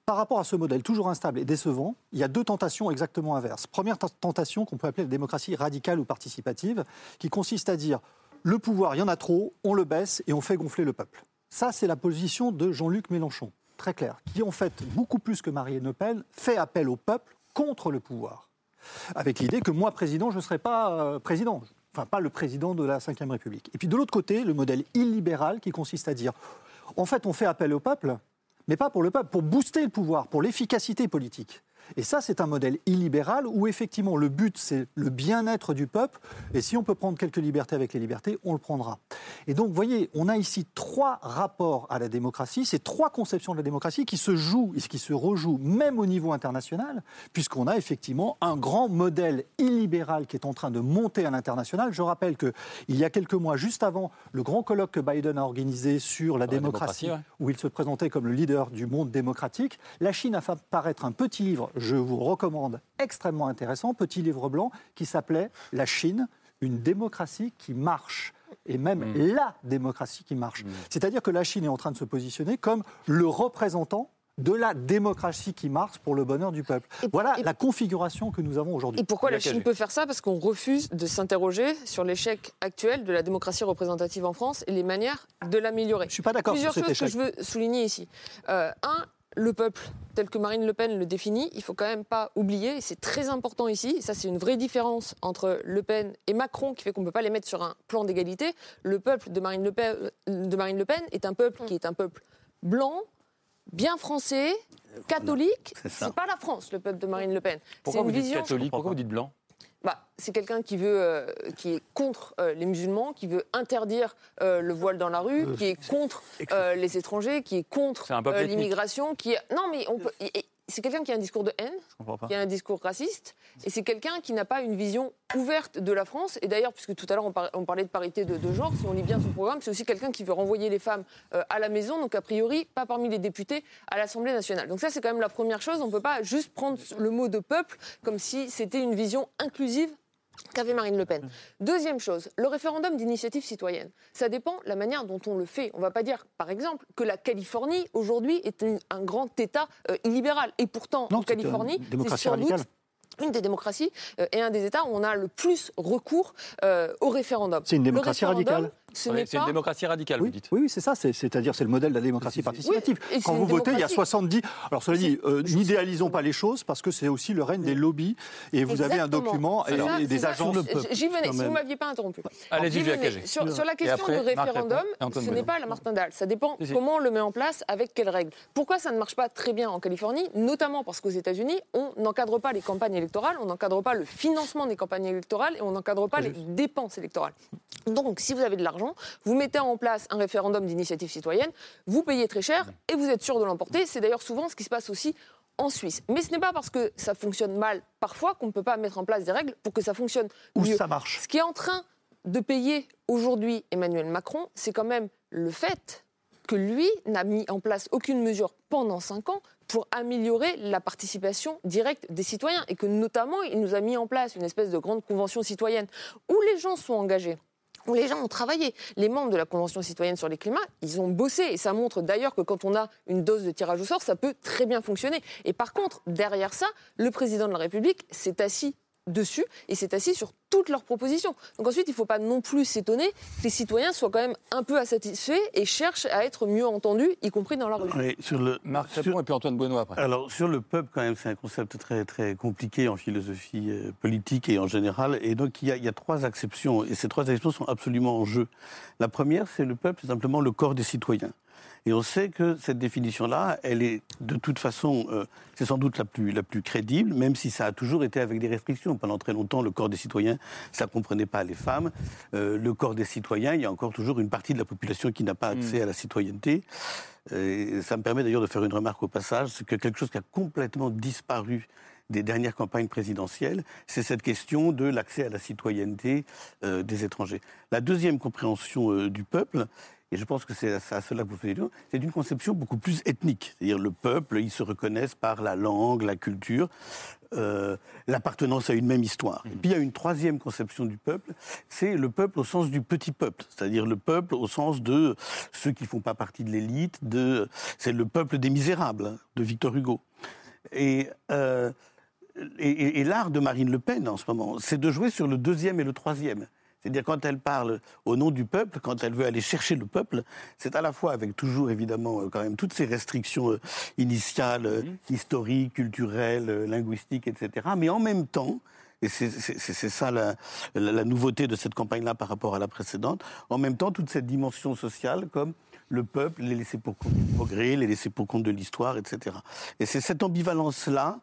Par rapport à ce modèle toujours instable et décevant, il y a deux tentations exactement inverses. Première tentation qu'on peut appeler la démocratie radicale ou participative, qui consiste à dire le pouvoir, il y en a trop, on le baisse et on fait gonfler le peuple. Ça, c'est la position de Jean-Luc Mélenchon très clair, qui en fait, beaucoup plus que Marine Le Pen, fait appel au peuple contre le pouvoir. Avec l'idée que moi, président, je ne serai pas euh, président. Enfin, pas le président de la Ve République. Et puis de l'autre côté, le modèle illibéral qui consiste à dire, en fait, on fait appel au peuple, mais pas pour le peuple, pour booster le pouvoir, pour l'efficacité politique. Et ça, c'est un modèle illibéral où effectivement le but, c'est le bien-être du peuple. Et si on peut prendre quelques libertés avec les libertés, on le prendra. Et donc, vous voyez, on a ici trois rapports à la démocratie, ces trois conceptions de la démocratie qui se jouent et qui se rejouent même au niveau international, puisqu'on a effectivement un grand modèle illibéral qui est en train de monter à l'international. Je rappelle qu'il y a quelques mois, juste avant le grand colloque que Biden a organisé sur la, démocratie, où il se présentait comme le leader du monde démocratique, la Chine a fait paraître un petit livre, je vous recommande, extrêmement intéressant, petit livre blanc, qui s'appelait La Chine, une démocratie qui marche et même mm. la démocratie qui marche. Mm. C'est-à-dire que la Chine est en train de se positionner comme le représentant de la démocratie qui marche pour le bonheur du peuple. voilà la configuration que nous avons aujourd'hui. Et pourquoi la Chine peut faire ça? Parce qu'on refuse de s'interroger sur l'échec actuel de la démocratie représentative en France et les manières de l'améliorer. Je ne suis pas d'accord sur cet Plusieurs choses que je veux souligner ici. Euh, un, le peuple tel que Marine Le Pen le définit, il faut quand même pas oublier, et c'est très important ici, ça c'est une vraie différence entre Le Pen et Macron qui fait qu'on ne peut pas les mettre sur un plan d'égalité. Le peuple de Marine Le Pen, de Marine le Pen est un peuple qui est un peuple blanc, bien français, catholique. C'est pas la France, le peuple de Marine Le Pen. Pourquoi vous dites catholique Pourquoi vous dites blanc? Bah, c'est quelqu'un qui veut, euh, qui est contre euh, les musulmans, qui veut interdire euh, le voile dans la rue, qui est contre les étrangers, qui est contre l'immigration, qui est... non mais on peut, c'est quelqu'un qui a un discours de haine, qui a un discours raciste, et c'est quelqu'un qui n'a pas une vision ouverte de la France. Et d'ailleurs, puisque tout à l'heure on, parlait de parité de, genre, si on lit bien son programme, c'est aussi quelqu'un qui veut renvoyer les femmes euh, à la maison, donc a priori pas parmi les députés à l'Assemblée nationale. Donc ça, c'est quand même la première chose. On ne peut pas juste prendre le mot de peuple comme si c'était une vision inclusive qu'avait Marine Le Pen. Deuxième chose, le référendum d'initiative citoyenne. Ça dépend de la manière dont on le fait. On ne va pas dire, par exemple, que la Californie, aujourd'hui, est un grand État euh, illibéral. Et pourtant, en Californie, c'est sans doute une des démocraties euh, et un des États où on a le plus recours euh, au référendum. C'est une démocratie radicale c'est une démocratie radicale, oui, vous dites. Oui, c'est ça. C'est-à-dire, c'est le modèle de la démocratie participative. Quand vous votez, il y a 70. Alors, cela dit, euh, n'idéalisons pas les choses parce que c'est aussi le règne des lobbies. Et vous avez un document et, des agents de peuple. J'y venais, si vous ne m'aviez pas interrompu. Allez-y, sur, sur la question du référendum, ce n'est pas la martindale. Ça dépend comment on le met en place, avec quelles règles. Pourquoi ça ne marche pas très bien en Californie Notamment parce qu'aux États-Unis, on n'encadre pas les campagnes électorales, on n'encadre pas le financement des campagnes électorales et on n'encadre pas les dépenses électorales. Donc, si vous avez de l'argent, vous mettez en place un référendum d'initiative citoyenne, vous payez très cher et vous êtes sûr de l'emporter. C'est d'ailleurs souvent ce qui se passe aussi en Suisse. Mais ce n'est pas parce que ça fonctionne mal parfois qu'on ne peut pas mettre en place des règles pour que ça fonctionne Ou ça marche. Ce qui est en train de payer aujourd'hui Emmanuel Macron, c'est quand même le fait que lui n'a mis en place aucune mesure pendant cinq ans pour améliorer la participation directe des citoyens et que notamment il nous a mis en place une espèce de grande convention citoyenne où les gens sont engagés les gens ont travaillé. Les membres de la Convention citoyenne sur les climats, ils ont bossé. Et ça montre d'ailleurs que quand on a une dose de tirage au sort, ça peut très bien fonctionner. Et par contre, derrière ça, le président de la République s'est assis dessus et s'est assis sur toutes leurs propositions. Donc ensuite, il ne faut pas non plus s'étonner que les citoyens soient quand même un peu insatisfaits et cherchent à être mieux entendus, y compris dans la rue. sur le, Marc Sapon et puis Antoine Benoît après. Alors sur le peuple, quand même, c'est un concept très, très compliqué en philosophie euh, politique et en général. Et donc il y, a, il y, a, trois acceptions, et ces trois acceptions sont absolument en jeu. La première, c'est le peuple, c'est simplement le corps des citoyens. Et on sait que cette définition-là, elle est de toute façon, euh, c'est sans doute la plus, la plus crédible, même si ça a toujours été avec des restrictions. Pendant très longtemps, le corps des citoyens, ça ne comprenait pas les femmes. Euh, le corps des citoyens, il y a encore toujours une partie de la population qui n'a pas accès mm. à la citoyenneté. Et ça me permet d'ailleurs de faire une remarque au passage, c'est que quelque chose qui a complètement disparu des dernières campagnes présidentielles, c'est cette question de l'accès à la citoyenneté euh, des étrangers. La deuxième compréhension du peuple, et je pense que c'est à cela que vous faites c'est une conception beaucoup plus ethnique. C'est-à-dire le peuple, ils se reconnaissent par la langue, la culture, euh, l'appartenance à une même histoire. Et puis il y a une troisième conception du peuple, c'est le peuple au sens du petit peuple, c'est-à-dire le peuple au sens de ceux qui ne font pas partie de l'élite, de, c'est le peuple des misérables, hein, de Victor Hugo. Euh, et l'art de Marine Le Pen en ce moment, c'est de jouer sur le deuxième et le troisième. C'est-à-dire quand elle parle au nom du peuple, quand elle veut aller chercher le peuple, c'est à la fois avec toujours évidemment euh, quand même toutes ces restrictions euh, initiales, euh, mhm. historiques, culturelles, linguistiques, etc. Mais en même temps, et c'est ça la, la, nouveauté de cette campagne-là par rapport à la précédente, en même temps toute cette dimension sociale comme le peuple, les laisser pour compte du progrès, les laisser pour compte de l'histoire, etc. Et c'est cette ambivalence-là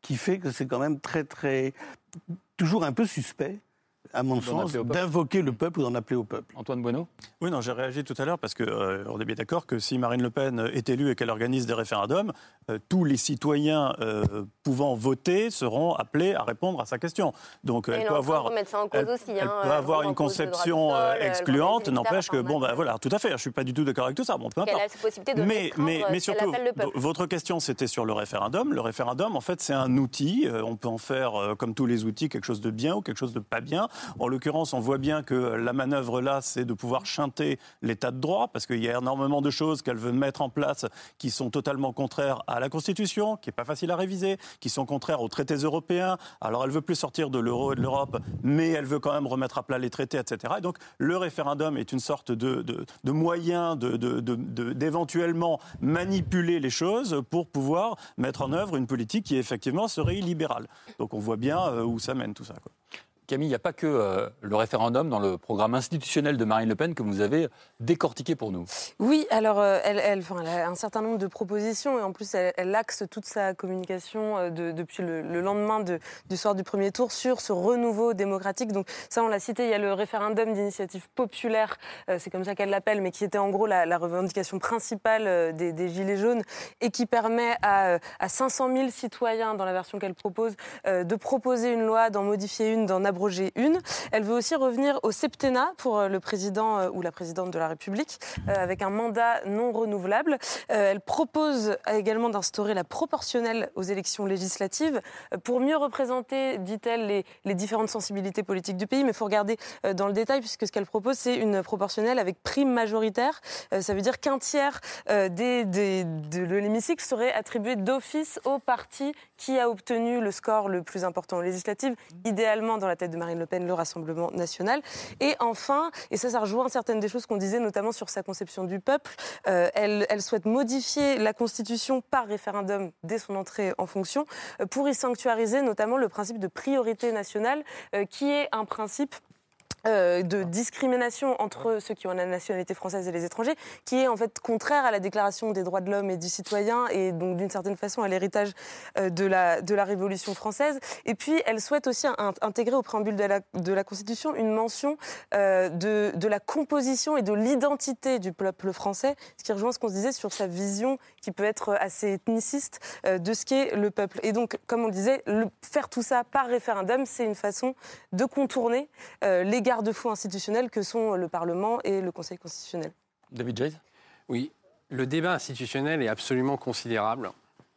qui fait que c'est quand même très, très. toujours un peu suspect à mon sens, d'invoquer le peuple ou d'en appeler au peuple. Antoine Bueno Oui, non, j'ai réagi tout à l'heure parce qu'on euh, on est bien d'accord que si Marine Le Pen est élue et qu'elle organise des référendums, euh, tous les citoyens euh, pouvant voter seront appelés à répondre à sa question. Donc elle peut avoir, elle, aussi, elle hein, peut avoir une conception excluante, n'empêche que, bon, ben voilà, tout à fait, je ne suis pas du tout d'accord avec tout ça. Bon, peu importe. mais, mais, mais surtout, votre question, c'était sur le référendum. Le référendum, en fait, c'est un outil. On peut en faire, comme tous les outils, quelque chose de bien ou quelque chose de pas bien. En l'occurrence, on voit bien que la manœuvre là, c'est de pouvoir chanter l'état de droit, parce qu'il y a énormément de choses qu'elle veut mettre en place qui sont totalement contraires à la Constitution, qui n'est pas facile à réviser, qui sont contraires aux traités européens. Alors elle veut plus sortir de l'euro et de l'Europe, mais elle veut quand même remettre à plat les traités, etc. Et donc le référendum est une sorte de, moyen d'éventuellement manipuler les choses pour pouvoir mettre en œuvre une politique qui effectivement serait illibérale. Donc on voit bien euh, où ça mène tout ça. Camille, il n'y a pas que euh, le référendum dans le programme institutionnel de Marine Le Pen que vous avez décortiqué pour nous. Oui, alors euh, elle, a un certain nombre de propositions et en plus elle, axe toute sa communication euh, depuis le, lendemain du soir du premier tour sur ce renouveau démocratique. Donc ça, on l'a cité, il y a le référendum d'initiative populaire, c'est comme ça qu'elle l'appelle, mais qui était en gros la, revendication principale des, Gilets jaunes et qui permet à, à 500 000 citoyens, dans la version qu'elle propose, de proposer une loi, d'en modifier une, d'en une. Elle veut aussi revenir au septennat pour euh, le président euh, ou la présidente de la République, euh, avec un mandat non renouvelable. Elle propose également d'instaurer la proportionnelle aux élections législatives pour mieux représenter, dit-elle, les, différentes sensibilités politiques du pays. Mais il faut regarder dans le détail, puisque ce qu'elle propose, c'est une proportionnelle avec prime majoritaire. Ça veut dire qu'un tiers des, des, de l'hémicycle serait attribué d'office au parti qui a obtenu le score le plus important aux législatives, idéalement dans la de Marine Le Pen, le Rassemblement national. Et enfin, et ça, ça rejoint certaines des choses qu'on disait, notamment sur sa conception du peuple, euh, elle, elle, souhaite modifier la Constitution par référendum dès son entrée en fonction euh, pour y sanctuariser notamment le principe de priorité nationale, euh, qui est un principe euh, de discrimination entre ceux qui ont la nationalité française et les étrangers, qui est en fait contraire à la Déclaration des droits de l'homme et du citoyen, et donc d'une certaine façon à l'héritage euh, de, la, de la Révolution française. Et puis, elle souhaite aussi intégrer au préambule de la, de la Constitution une mention euh, de, de la composition et de l'identité du peuple français, ce qui rejoint ce qu'on se disait sur sa vision qui peut être assez ethniciste de ce qu'est le peuple. Et donc, comme on le disait, le, faire tout ça par référendum, c'est une façon de contourner les garde-fous institutionnels que sont le Parlement et le Conseil constitutionnel. David Jayes Oui, le débat institutionnel est absolument considérable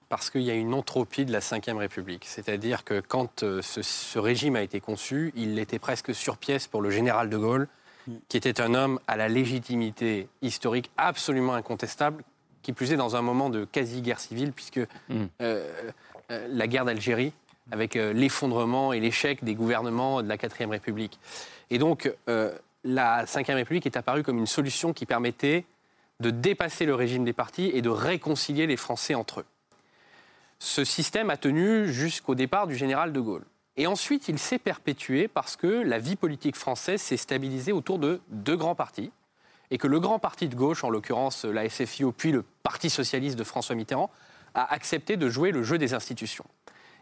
parce qu'il y a une entropie de la Ve République. C'est-à-dire que quand euh, ce, régime a été conçu, il était presque sur pièce pour le général de Gaulle, qui était un homme à la légitimité historique absolument incontestable, qui plus est dans un moment de quasi-guerre civile, puisque mm. euh, euh, la guerre d'Algérie, avec l'effondrement et l'échec des gouvernements de la Quatrième République. Et donc, euh, la Ve République est apparue comme une solution qui permettait de dépasser le régime des partis et de réconcilier les Français entre eux. Ce système a tenu jusqu'au départ du général de Gaulle. Et ensuite, il s'est perpétué parce que la vie politique française s'est stabilisée autour de deux grands partis, et que le grand parti de gauche, en l'occurrence la SFIO, puis le Parti socialiste de François Mitterrand, a accepté de jouer le jeu des institutions.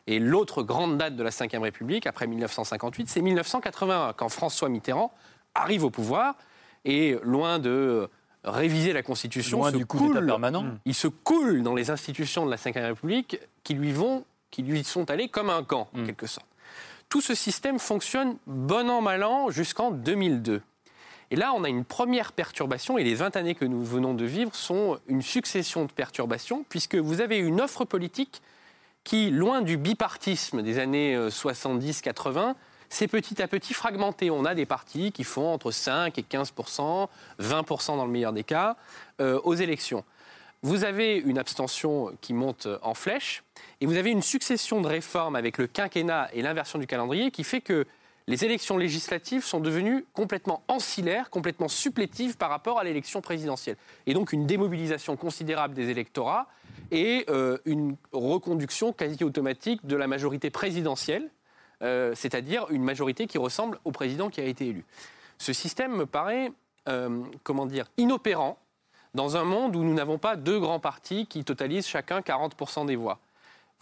Et l'autre grande date de la Ve République, après 1958, c'est 1981, quand François Mitterrand arrive au pouvoir et loin de réviser la Constitution, loin du coup permanent. Mm. il se coule dans les institutions de la Ve République qui lui, vont, qui lui sont allées comme un camp, en mm. quelque sorte. Tout ce système fonctionne bon an, mal an jusqu'en 2002. Et là, on a une première perturbation, et les 20 années que nous venons de vivre sont une succession de perturbations, puisque vous avez une offre politique qui, loin du bipartisme des années 70-80, euh, s'est petit à petit fragmenté. On a des partis qui font entre 5 et 15% 20% dans le meilleur des cas, euh, aux élections. Vous avez une abstention qui monte en flèche, et vous avez une succession de réformes avec le quinquennat et l'inversion du calendrier qui fait que les élections législatives sont devenues complètement ancillaires, complètement supplétives par rapport à l'élection présidentielle. Et donc une démobilisation considérable des électorats et euh, une reconduction quasi automatique de la majorité présidentielle, euh, c'est-à-dire une majorité qui ressemble au président qui a été élu. Ce système me paraît, euh, comment dire, inopérant dans un monde où nous n'avons pas deux grands partis qui totalisent chacun 40% des voix.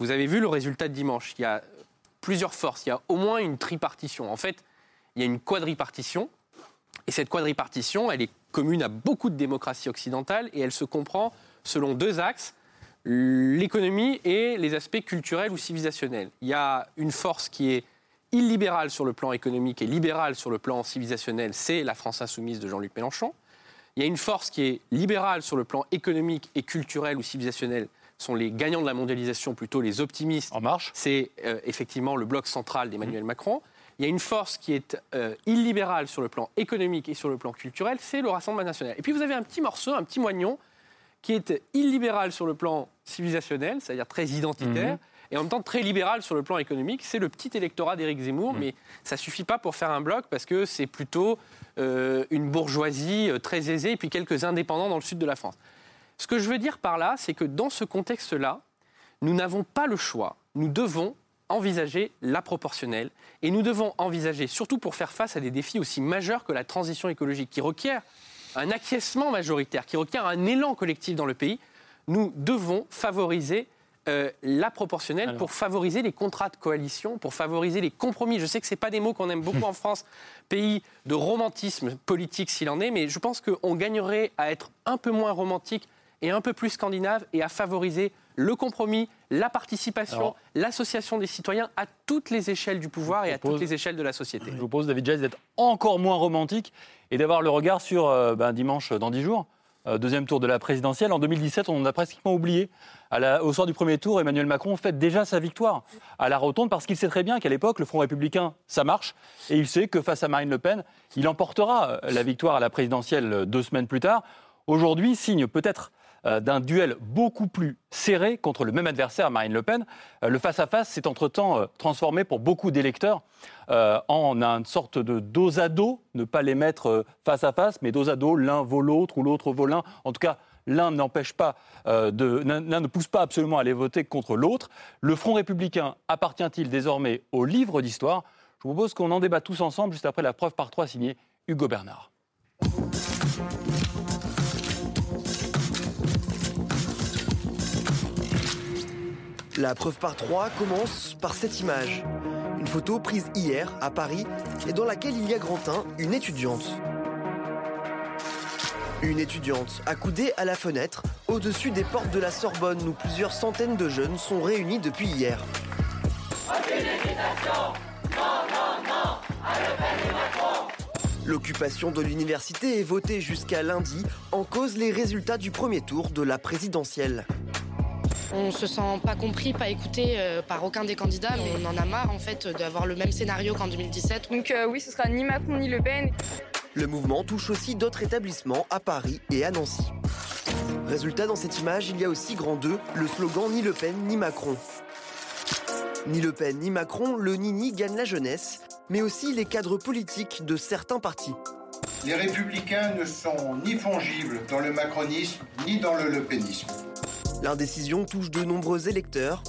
vous avez vu le résultat de dimanche. Plusieurs forces. Il y a au moins une tripartition. En fait, il y a une quadripartition. Et cette quadripartition, elle est commune à beaucoup de démocraties occidentales et elle se comprend selon deux axes l'économie et les aspects culturels ou civilisationnels. Il y a une force qui est illibérale sur le plan économique et libérale sur le plan civilisationnel, c'est la France insoumise de Jean-Luc Mélenchon. Il y a une force qui est libérale sur le plan économique et culturel ou civilisationnel, sont les gagnants de la mondialisation, plutôt les optimistes. En marche. C'est euh, effectivement le bloc central d'Emmanuel Macron. Il y a une force qui est euh, illibérale sur le plan économique et sur le plan culturel, c'est le Rassemblement national. Et puis vous avez un petit morceau, un petit moignon, qui est illibéral sur le plan civilisationnel, c'est-à-dire très identitaire, Mhm. et en même temps très libéral sur le plan économique. C'est le petit électorat d'Éric Zemmour, Mhm. mais ça suffit pas pour faire un bloc parce que c'est plutôt euh, une bourgeoisie très aisée et puis quelques indépendants dans le sud de la France. Ce que je veux dire par là, c'est que dans ce contexte-là, nous n'avons pas le choix. Nous devons envisager la proportionnelle et nous devons envisager, surtout pour faire face à des défis aussi majeurs que la transition écologique, qui requiert un acquiescement majoritaire, qui requiert un élan collectif dans le pays, nous devons favoriser euh, la proportionnelle Alors. pour favoriser les contrats de coalition, pour favoriser les compromis. Je sais que ce pas des mots qu'on aime beaucoup (laughs) en France, pays de romantisme politique s'il en est, mais je pense qu'on gagnerait à être un peu moins romantique et un peu plus scandinave et à favoriser le compromis, la participation, Alors. l'association des citoyens à toutes les échelles du pouvoir et à propose- toutes les échelles de la société. Je vous propose, David Jazz, d'être encore moins romantique et d'avoir le regard sur euh, ben, dimanche dans 10 jours, euh, deuxième tour de la présidentielle. En 2017, on en a pratiquement oublié. À la- au soir du premier tour, Emmanuel Macron fête déjà sa victoire à la rotonde parce qu'il sait très bien qu'à l'époque, le Front républicain, ça marche. Et il sait que face à Marine Le Pen, il emportera euh, la victoire à la présidentielle euh, deux semaines plus tard. Aujourd'hui, signe peut-être d'un duel beaucoup plus serré contre le même adversaire, Marine Le Pen. Euh, le face-à-face s'est entre-temps euh, transformé pour beaucoup d'électeurs euh, en une sorte de dos à dos, ne pas les mettre euh, face à face, mais dos à dos, l'un vaut l'autre ou l'autre vaut l'un. En tout cas, l'un n'empêche pas euh, l'un ne pousse pas absolument à aller voter contre l'autre. Le Front républicain appartient-il désormais au livre d'histoire? Je vous propose qu'on en débat tous ensemble juste après la preuve par trois signée Hugo Bernard. La preuve par trois commence par cette image. Une photo prise hier à Paris et dans laquelle il y a grand 1, une étudiante. Une étudiante accoudée à la fenêtre au-dessus des portes de la Sorbonne où plusieurs centaines de jeunes sont réunis depuis hier. L'occupation de l'université est votée jusqu'à lundi en cause les résultats du premier tour de la présidentielle. On se sent pas compris, pas écouté euh, par aucun des candidats, mais on en a marre en fait d'avoir le même scénario qu'en 2017. Donc euh, oui, ce sera ni Macron ni Le Pen. Le mouvement touche aussi d'autres établissements à Paris et à Nancy. Résultat, dans cette image, il y a aussi grand 2, le slogan ni Le Pen ni Macron. Ni Le Pen ni Macron, le Nini gagne la jeunesse, mais aussi les cadres politiques de certains partis. Les républicains ne sont ni fongibles dans le macronisme ni dans le lepénisme. L'indécision touche de nombreux électeurs.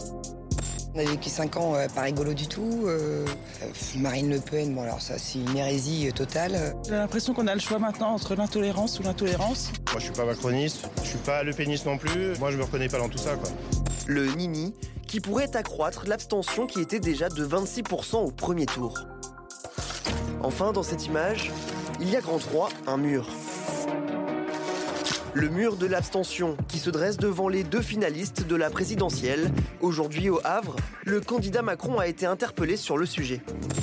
On a vécu 5 ans euh, pas rigolo du tout. euh, euh, Marine Le Pen, bon alors ça c'est une hérésie euh, totale. J'ai l'impression qu'on a le choix maintenant entre l'intolérance ou l'intolérance. Moi, je suis pas macroniste, je suis pas lepéniste non plus. Moi, je me reconnais pas dans tout ça, quoi. Le Nini, qui pourrait accroître l'abstention qui était déjà de 26% au premier tour. Enfin, dans cette image, il y a grand 3, un mur. Le mur de l'abstention qui se dresse devant les deux finalistes de la présidentielle. Aujourd'hui au Havre, le candidat Macron a été interpellé sur le sujet.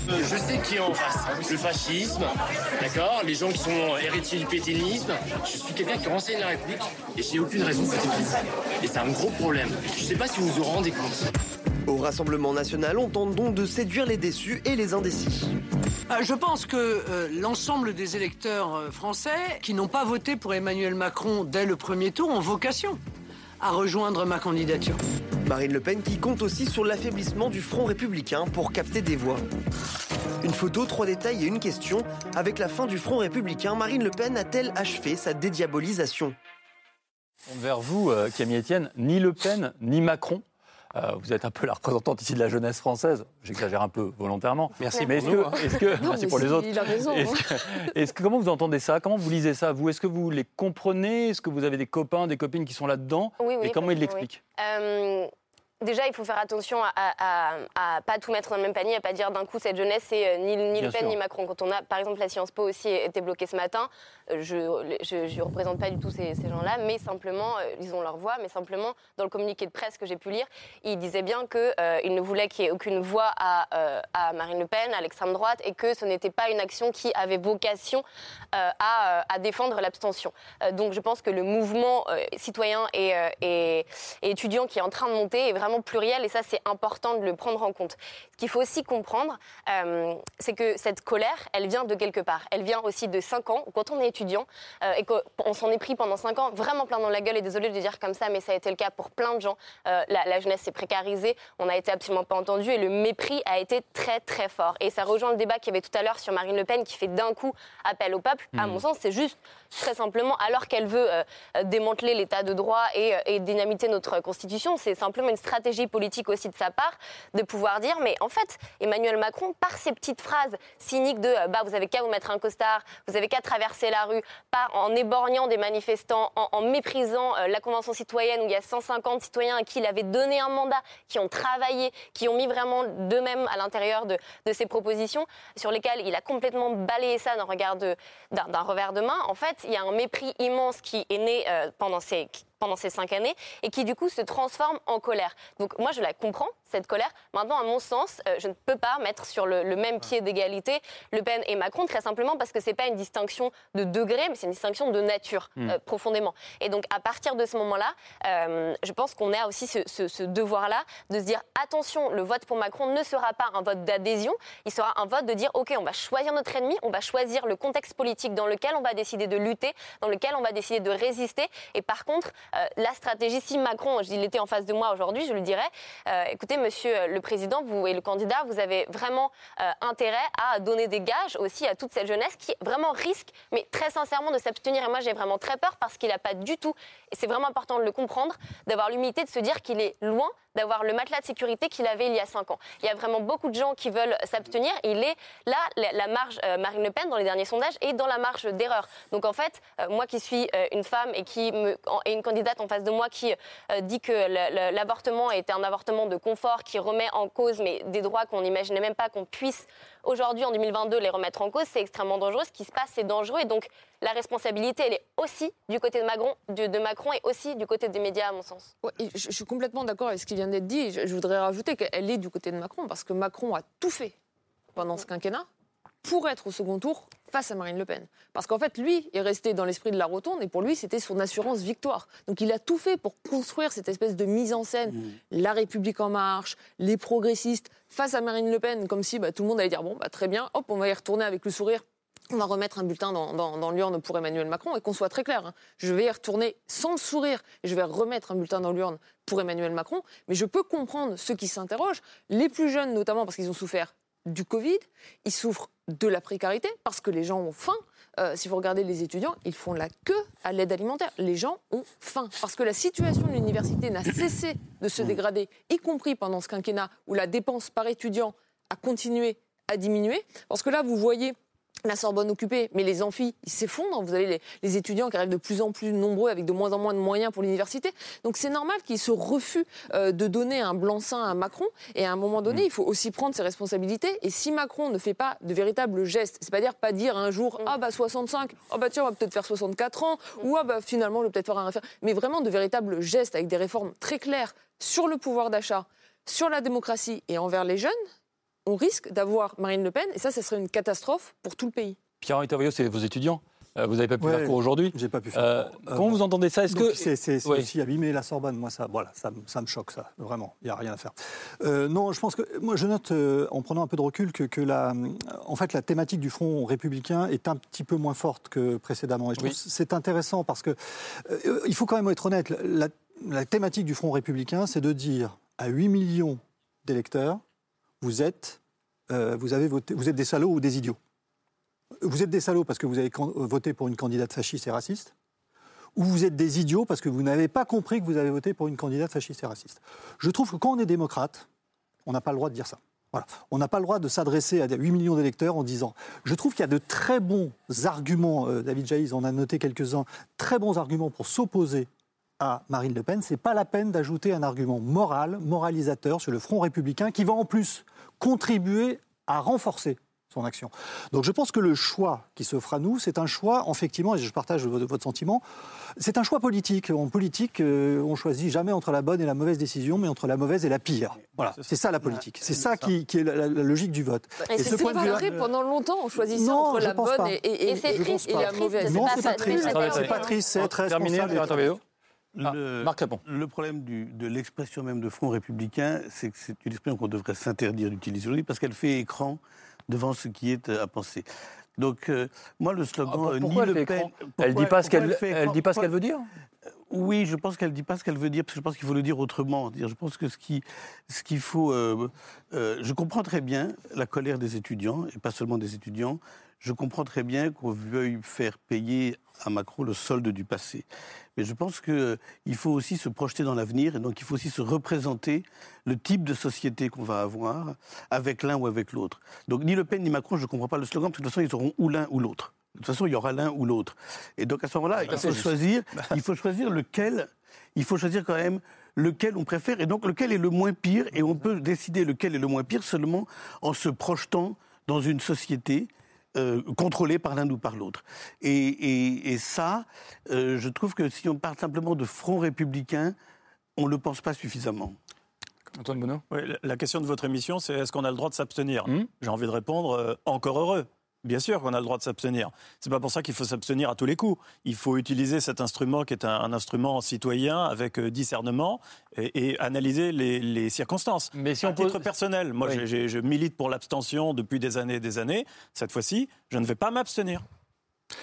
Je sais qui est en face. Le fascisme, d'accord Les gens qui sont héritiers du pétainisme. Je suis quelqu'un qui renseigne la République et j'ai aucune raison de. Et c'est un gros problème. Je sais pas si vous vous en rendez compte. Au Rassemblement national, on tente donc de séduire les déçus et les indécis. Euh, Je pense que euh, l'ensemble des électeurs euh, français qui n'ont pas voté pour Emmanuel Macron dès le premier tour ont vocation à rejoindre ma candidature. Marine Le Pen qui compte aussi sur l'affaiblissement du Front républicain pour capter des voix. Une photo, trois détails et une question. Avec la fin du Front républicain, Marine Le Pen a-t-elle achevé sa dédiabolisation? Vers vous, Camille Etienne, ni Le Pen, ni Macron. Euh, vous êtes un peu la représentante ici de la jeunesse française. J'exagère un peu volontairement. Merci Mais est-ce hein. que, est-ce que- Non, merci pour les autres. il a raison, Est-ce hein. que- est-ce que- comment vous entendez ça? Comment vous lisez ça? Vous, est-ce que vous les comprenez? Est-ce que vous avez des copains, des copines qui sont là-dedans? Oui, oui, Et comment ils l'expliquent oui. Euh, Déjà, il faut faire attention à, à, pas tout mettre dans le même panier, à pas dire d'un coup cette jeunesse c'est euh, ni, ni Le Pen ni Macron. Quand on a, par exemple, la Sciences Po aussi été bloquée ce matin, je ne représente pas du tout ces, gens-là, mais simplement, euh, ils ont leur voix, mais simplement dans le communiqué de presse que j'ai pu lire, ils disaient bien qu'ils ne voulaient qu'il n'y ait aucune voix à, à, Marine Le Pen, à l'extrême droite, et que ce n'était pas une action qui avait vocation à, à, défendre l'abstention. donc je pense que le mouvement citoyen et, et, étudiant qui est en train de monter est vraiment pluriel et ça c'est important de le prendre en compte. Ce qu'il faut aussi comprendre, euh, c'est que cette colère, elle vient de quelque part. Elle vient aussi de 5 ans, quand on est étudiant euh, et qu'on s'en est pris pendant 5 ans vraiment plein dans la gueule et désolé de dire comme ça, mais ça a été le cas pour plein de gens. Euh, la, jeunesse s'est précarisée, on n'a été absolument pas entendu et le mépris a été très très fort. Et ça rejoint le débat qu'il y avait tout à l'heure sur Marine Le Pen qui fait d'un coup appel au peuple. À mon mmh. sens, c'est juste très simplement, alors qu'elle veut démanteler l'état de droit et, et dynamiter notre constitution, c'est simplement une stratégie politique aussi de sa part de pouvoir dire mais en fait Emmanuel Macron par ces petites phrases cyniques de bah vous avez qu'à vous mettre un costard, vous avez qu'à traverser la par en éborgnant des manifestants, en, méprisant euh, la convention citoyenne où il y a 150 citoyens à qui il avait donné un mandat, qui ont travaillé, qui ont mis vraiment d'eux-mêmes à l'intérieur de, de ces propositions sur lesquelles il a complètement balayé ça d'un regard d'un revers de main. En fait, il y a un mépris immense qui est né euh, pendant ces pendant ces cinq années et qui du coup se transforme en colère. Donc moi je la comprends cette colère. Maintenant à mon sens euh, je ne peux pas mettre sur le, même pied d'égalité Le Pen et Macron très simplement parce que c'est pas une distinction de degré mais c'est une distinction de nature hmm. euh, profondément. Et donc à partir de ce moment-là euh, je pense qu'on a aussi ce, devoir-là de se dire attention le vote pour Macron ne sera pas un vote d'adhésion, il sera un vote de dire ok on va choisir notre ennemi, on va choisir le contexte politique dans lequel on va décider de lutter, dans lequel on va décider de résister et par contre la stratégie, si Macron, il était en face de moi aujourd'hui, je lui dirais, euh, écoutez, monsieur le président, vous et le candidat, vous avez vraiment euh, intérêt à donner des gages aussi à toute cette jeunesse qui vraiment risque, mais très sincèrement, de s'abstenir. Et moi, j'ai vraiment très peur parce qu'il n'a pas du tout, et c'est vraiment important de le comprendre, d'avoir l'humilité de se dire qu'il est loin d'avoir le matelas de sécurité qu'il avait il y a cinq ans. Il y a vraiment beaucoup de gens qui veulent s'abstenir. Il est là, la, marge, euh, Marine Le Pen, dans les derniers sondages, est dans la marge d'erreur. Donc en fait, euh, moi qui suis euh, une femme et qui me, et une candidate en face de moi qui dit que l'avortement était un avortement de confort, qui remet en cause mais des droits qu'on n'imaginait même pas qu'on puisse aujourd'hui, en 2022, les remettre en cause, c'est extrêmement dangereux. Ce qui se passe, c'est dangereux. Et donc, la responsabilité, elle est aussi du côté de Macron, de, Macron et aussi du côté des médias, à mon sens. je, suis complètement d'accord avec ce qui vient d'être dit. Je, voudrais rajouter qu'elle est du côté de Macron parce que Macron a tout fait pendant ce quinquennat pour être au second tour face à Marine Le Pen. Parce qu'en fait, lui est resté dans l'esprit de la rotonde et pour lui, c'était son assurance victoire. Donc il a tout fait pour construire cette espèce de mise en scène, mmh. la République en marche, les progressistes, face à Marine Le Pen, comme si bah, tout le monde allait dire, bon, bah, très bien, hop, on va y retourner avec le sourire. On va remettre un bulletin dans, dans, l'urne pour Emmanuel Macron et qu'on soit très clair. Hein. je vais y retourner sans le sourire et je vais remettre un bulletin dans l'urne pour Emmanuel Macron. Mais je peux comprendre ceux qui s'interrogent, les plus jeunes notamment parce qu'ils ont souffert du Covid, ils souffrent de la précarité parce que les gens ont faim. Euh, si vous regardez les étudiants, ils font la queue à l'aide alimentaire. Les gens ont faim parce que la situation de l'université n'a cessé de se dégrader, y compris pendant ce quinquennat où la dépense par étudiant a continué à diminuer. Parce que là, vous voyez la Sorbonne occupée, mais les amphis, ils s'effondrent. Vous avez les, étudiants qui arrivent de plus en plus nombreux avec de moins en moins de moyens pour l'université. Donc c'est normal qu'ils se refusent euh, de donner un blanc-seing à Macron. Et à un moment donné, mm. il faut aussi prendre ses responsabilités. Et si Macron ne fait pas de véritables gestes, c'est pas dire pas dire un jour mm. ah bah 65, ah bah tiens on va peut-être faire 64 ans, mm. ou ah bah finalement je vais peut-être faire un référendum. Mais vraiment de véritables gestes avec des réformes très claires sur le pouvoir d'achat, sur la démocratie et envers les jeunes on risque d'avoir Marine Le Pen, et ça, ce serait une catastrophe pour tout le pays. Pierre-Henri c'est vos étudiants euh, vous n'avez pas pu faire cours aujourd'hui J'ai pas pu faire. Euh, comment vous entendez ça? Est-ce que c'est aussi abîmer la Sorbonne Moi, ça, voilà, ça, me choque, ça. Vraiment, il n'y a rien à faire. Euh, non, je pense que moi, je note, en prenant un peu de recul, que, la, en fait, la thématique du Front républicain est un petit peu moins forte que précédemment. Et je c'est intéressant parce que il faut quand même être honnête. La, la thématique du Front républicain, c'est de dire à 8 millions d'électeurs, vous êtes euh, vous, avez voté, vous êtes des salauds ou des idiots. Vous êtes des salauds parce que vous avez voté pour une candidate fasciste et raciste, ou vous êtes des idiots parce que vous n'avez pas compris que vous avez voté pour une candidate fasciste et raciste. Je trouve que quand on est démocrate, on n'a pas le droit de dire ça. Voilà. On n'a pas le droit de s'adresser à 8 millions d'électeurs en disant. Je trouve qu'il y a de très bons arguments, euh, David Jaïs en a noté quelques-uns, très bons arguments pour s'opposer à Marine Le Pen, c'est pas la peine d'ajouter un argument moral, moralisateur sur le front républicain qui va en plus contribuer à renforcer son action. Donc je pense que le choix qui se fera nous, c'est un choix, effectivement, et je partage votre, sentiment, c'est un choix politique. En politique, euh, on choisit jamais entre la bonne et la mauvaise décision, mais entre la mauvaise et la pire. Voilà, c'est ça la politique. C'est ça, Qui, est la, logique du vote. Et, et ce point de vue pendant longtemps, on choisissait entre la bonne et, et, et, la mauvaise. Non, c'est pas triste. C'est pas triste, c'est très responsable. Ah, le, Marc Le problème de l'expression même de Front républicain, c'est que c'est une expression qu'on devrait s'interdire d'utiliser aujourd'hui parce qu'elle fait écran devant ce qui est à penser. Donc, euh, moi, le slogan ah, Le Pen. elle ne dit pas ce qu'elle dit pas ce qu'elle veut dire oui, je pense qu'elle ne dit pas ce qu'elle veut dire, parce que je pense qu'il faut le dire autrement. Je pense que ce qu'il ce qu'il faut... Euh, euh, je comprends très bien la colère des étudiants, et pas seulement des étudiants. Je comprends très bien qu'on veuille faire payer à Macron le solde du passé. Mais je pense qu'il faut aussi se projeter dans l'avenir et donc il faut aussi se représenter le type de société qu'on va avoir avec l'un ou avec l'autre. Donc ni Le Pen ni Macron, je ne comprends pas le slogan, parce que de toute façon, ils auront ou l'un ou l'autre. De toute façon, il y aura l'un ou l'autre. Et donc à ce moment-là, il faut choisir, il faut choisir lequel, il faut choisir quand même lequel on préfère et donc lequel est le moins pire. Et on peut décider lequel est le moins pire seulement en se projetant dans une société euh, contrôlée par l'un ou par l'autre. Et, ça, euh, je trouve que si on parle simplement de front républicain, on ne le pense pas suffisamment. Antoine Bonneau oui, La question de votre émission, c'est est-ce qu'on a le droit de s'abstenir? Hmm J'ai envie de répondre euh, encore heureux. Bien sûr qu'on a le droit de s'abstenir. C'est pas pour ça qu'il faut s'abstenir à tous les coups. Il faut utiliser cet instrument qui est un, instrument citoyen avec euh, discernement et, analyser les, circonstances. Mais si à titre personnel, moi je milite pour l'abstention depuis des années et des années. Cette fois-ci, je ne vais pas m'abstenir.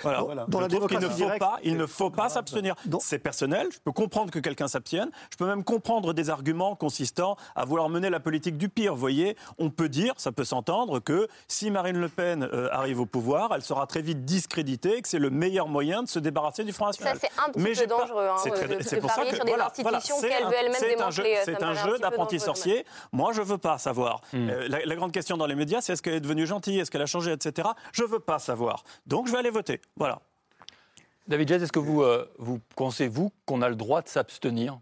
Voilà. Dans la il ne faut pas, il ne faut pas s'abstenir. C'est personnel. Je peux comprendre que quelqu'un s'abstienne. Je peux même comprendre des arguments consistant à vouloir mener la politique du pire. Vous voyez, on peut dire, ça peut s'entendre que si Marine Le Pen euh, arrive au pouvoir, elle sera très vite discréditée, que c'est le meilleur moyen de se débarrasser du Front National. Ça c'est un petit peu dangereux. Hein, c'est pour ça que sur des institutions qu'elle veut elle-même démontrer. C'est un jeu, d'apprenti sorcier. Moi, je veux pas savoir. Hmm. Euh, la, la grande question dans les médias, c'est est-ce qu'elle est devenue gentille, est-ce qu'elle a changé, etc. Je veux pas savoir. Donc, je vais aller voter. Voilà. David Jazz, est-ce que vous, euh, vous pensez, vous, qu'on a le droit de s'abstenir?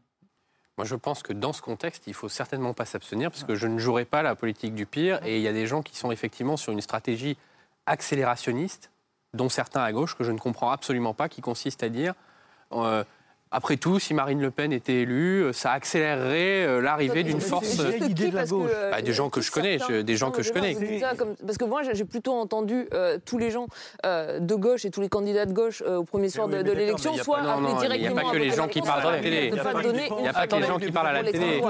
Moi, je pense que dans ce contexte, il faut certainement pas s'abstenir, parce que je ne jouerai pas la politique du pire. Et il y a des gens qui sont effectivement sur une stratégie accélérationniste, dont certains à gauche, que je ne comprends absolument pas, qui consiste à dire euh, après tout, si Marine Le Pen était élue, euh, ça accélérerait euh, l'arrivée d'une force. de la gauche. Bah, des gens que je connais, des gens que je connais. Parce que moi, j'ai plutôt entendu euh, tous les gens de gauche et tous les candidats de gauche au premier soir de, l'élection, soit appeler directement. Il n'y a pas que les gens qui parlent à la télé. Il n'y a pas que les gens qui parlent à la télé.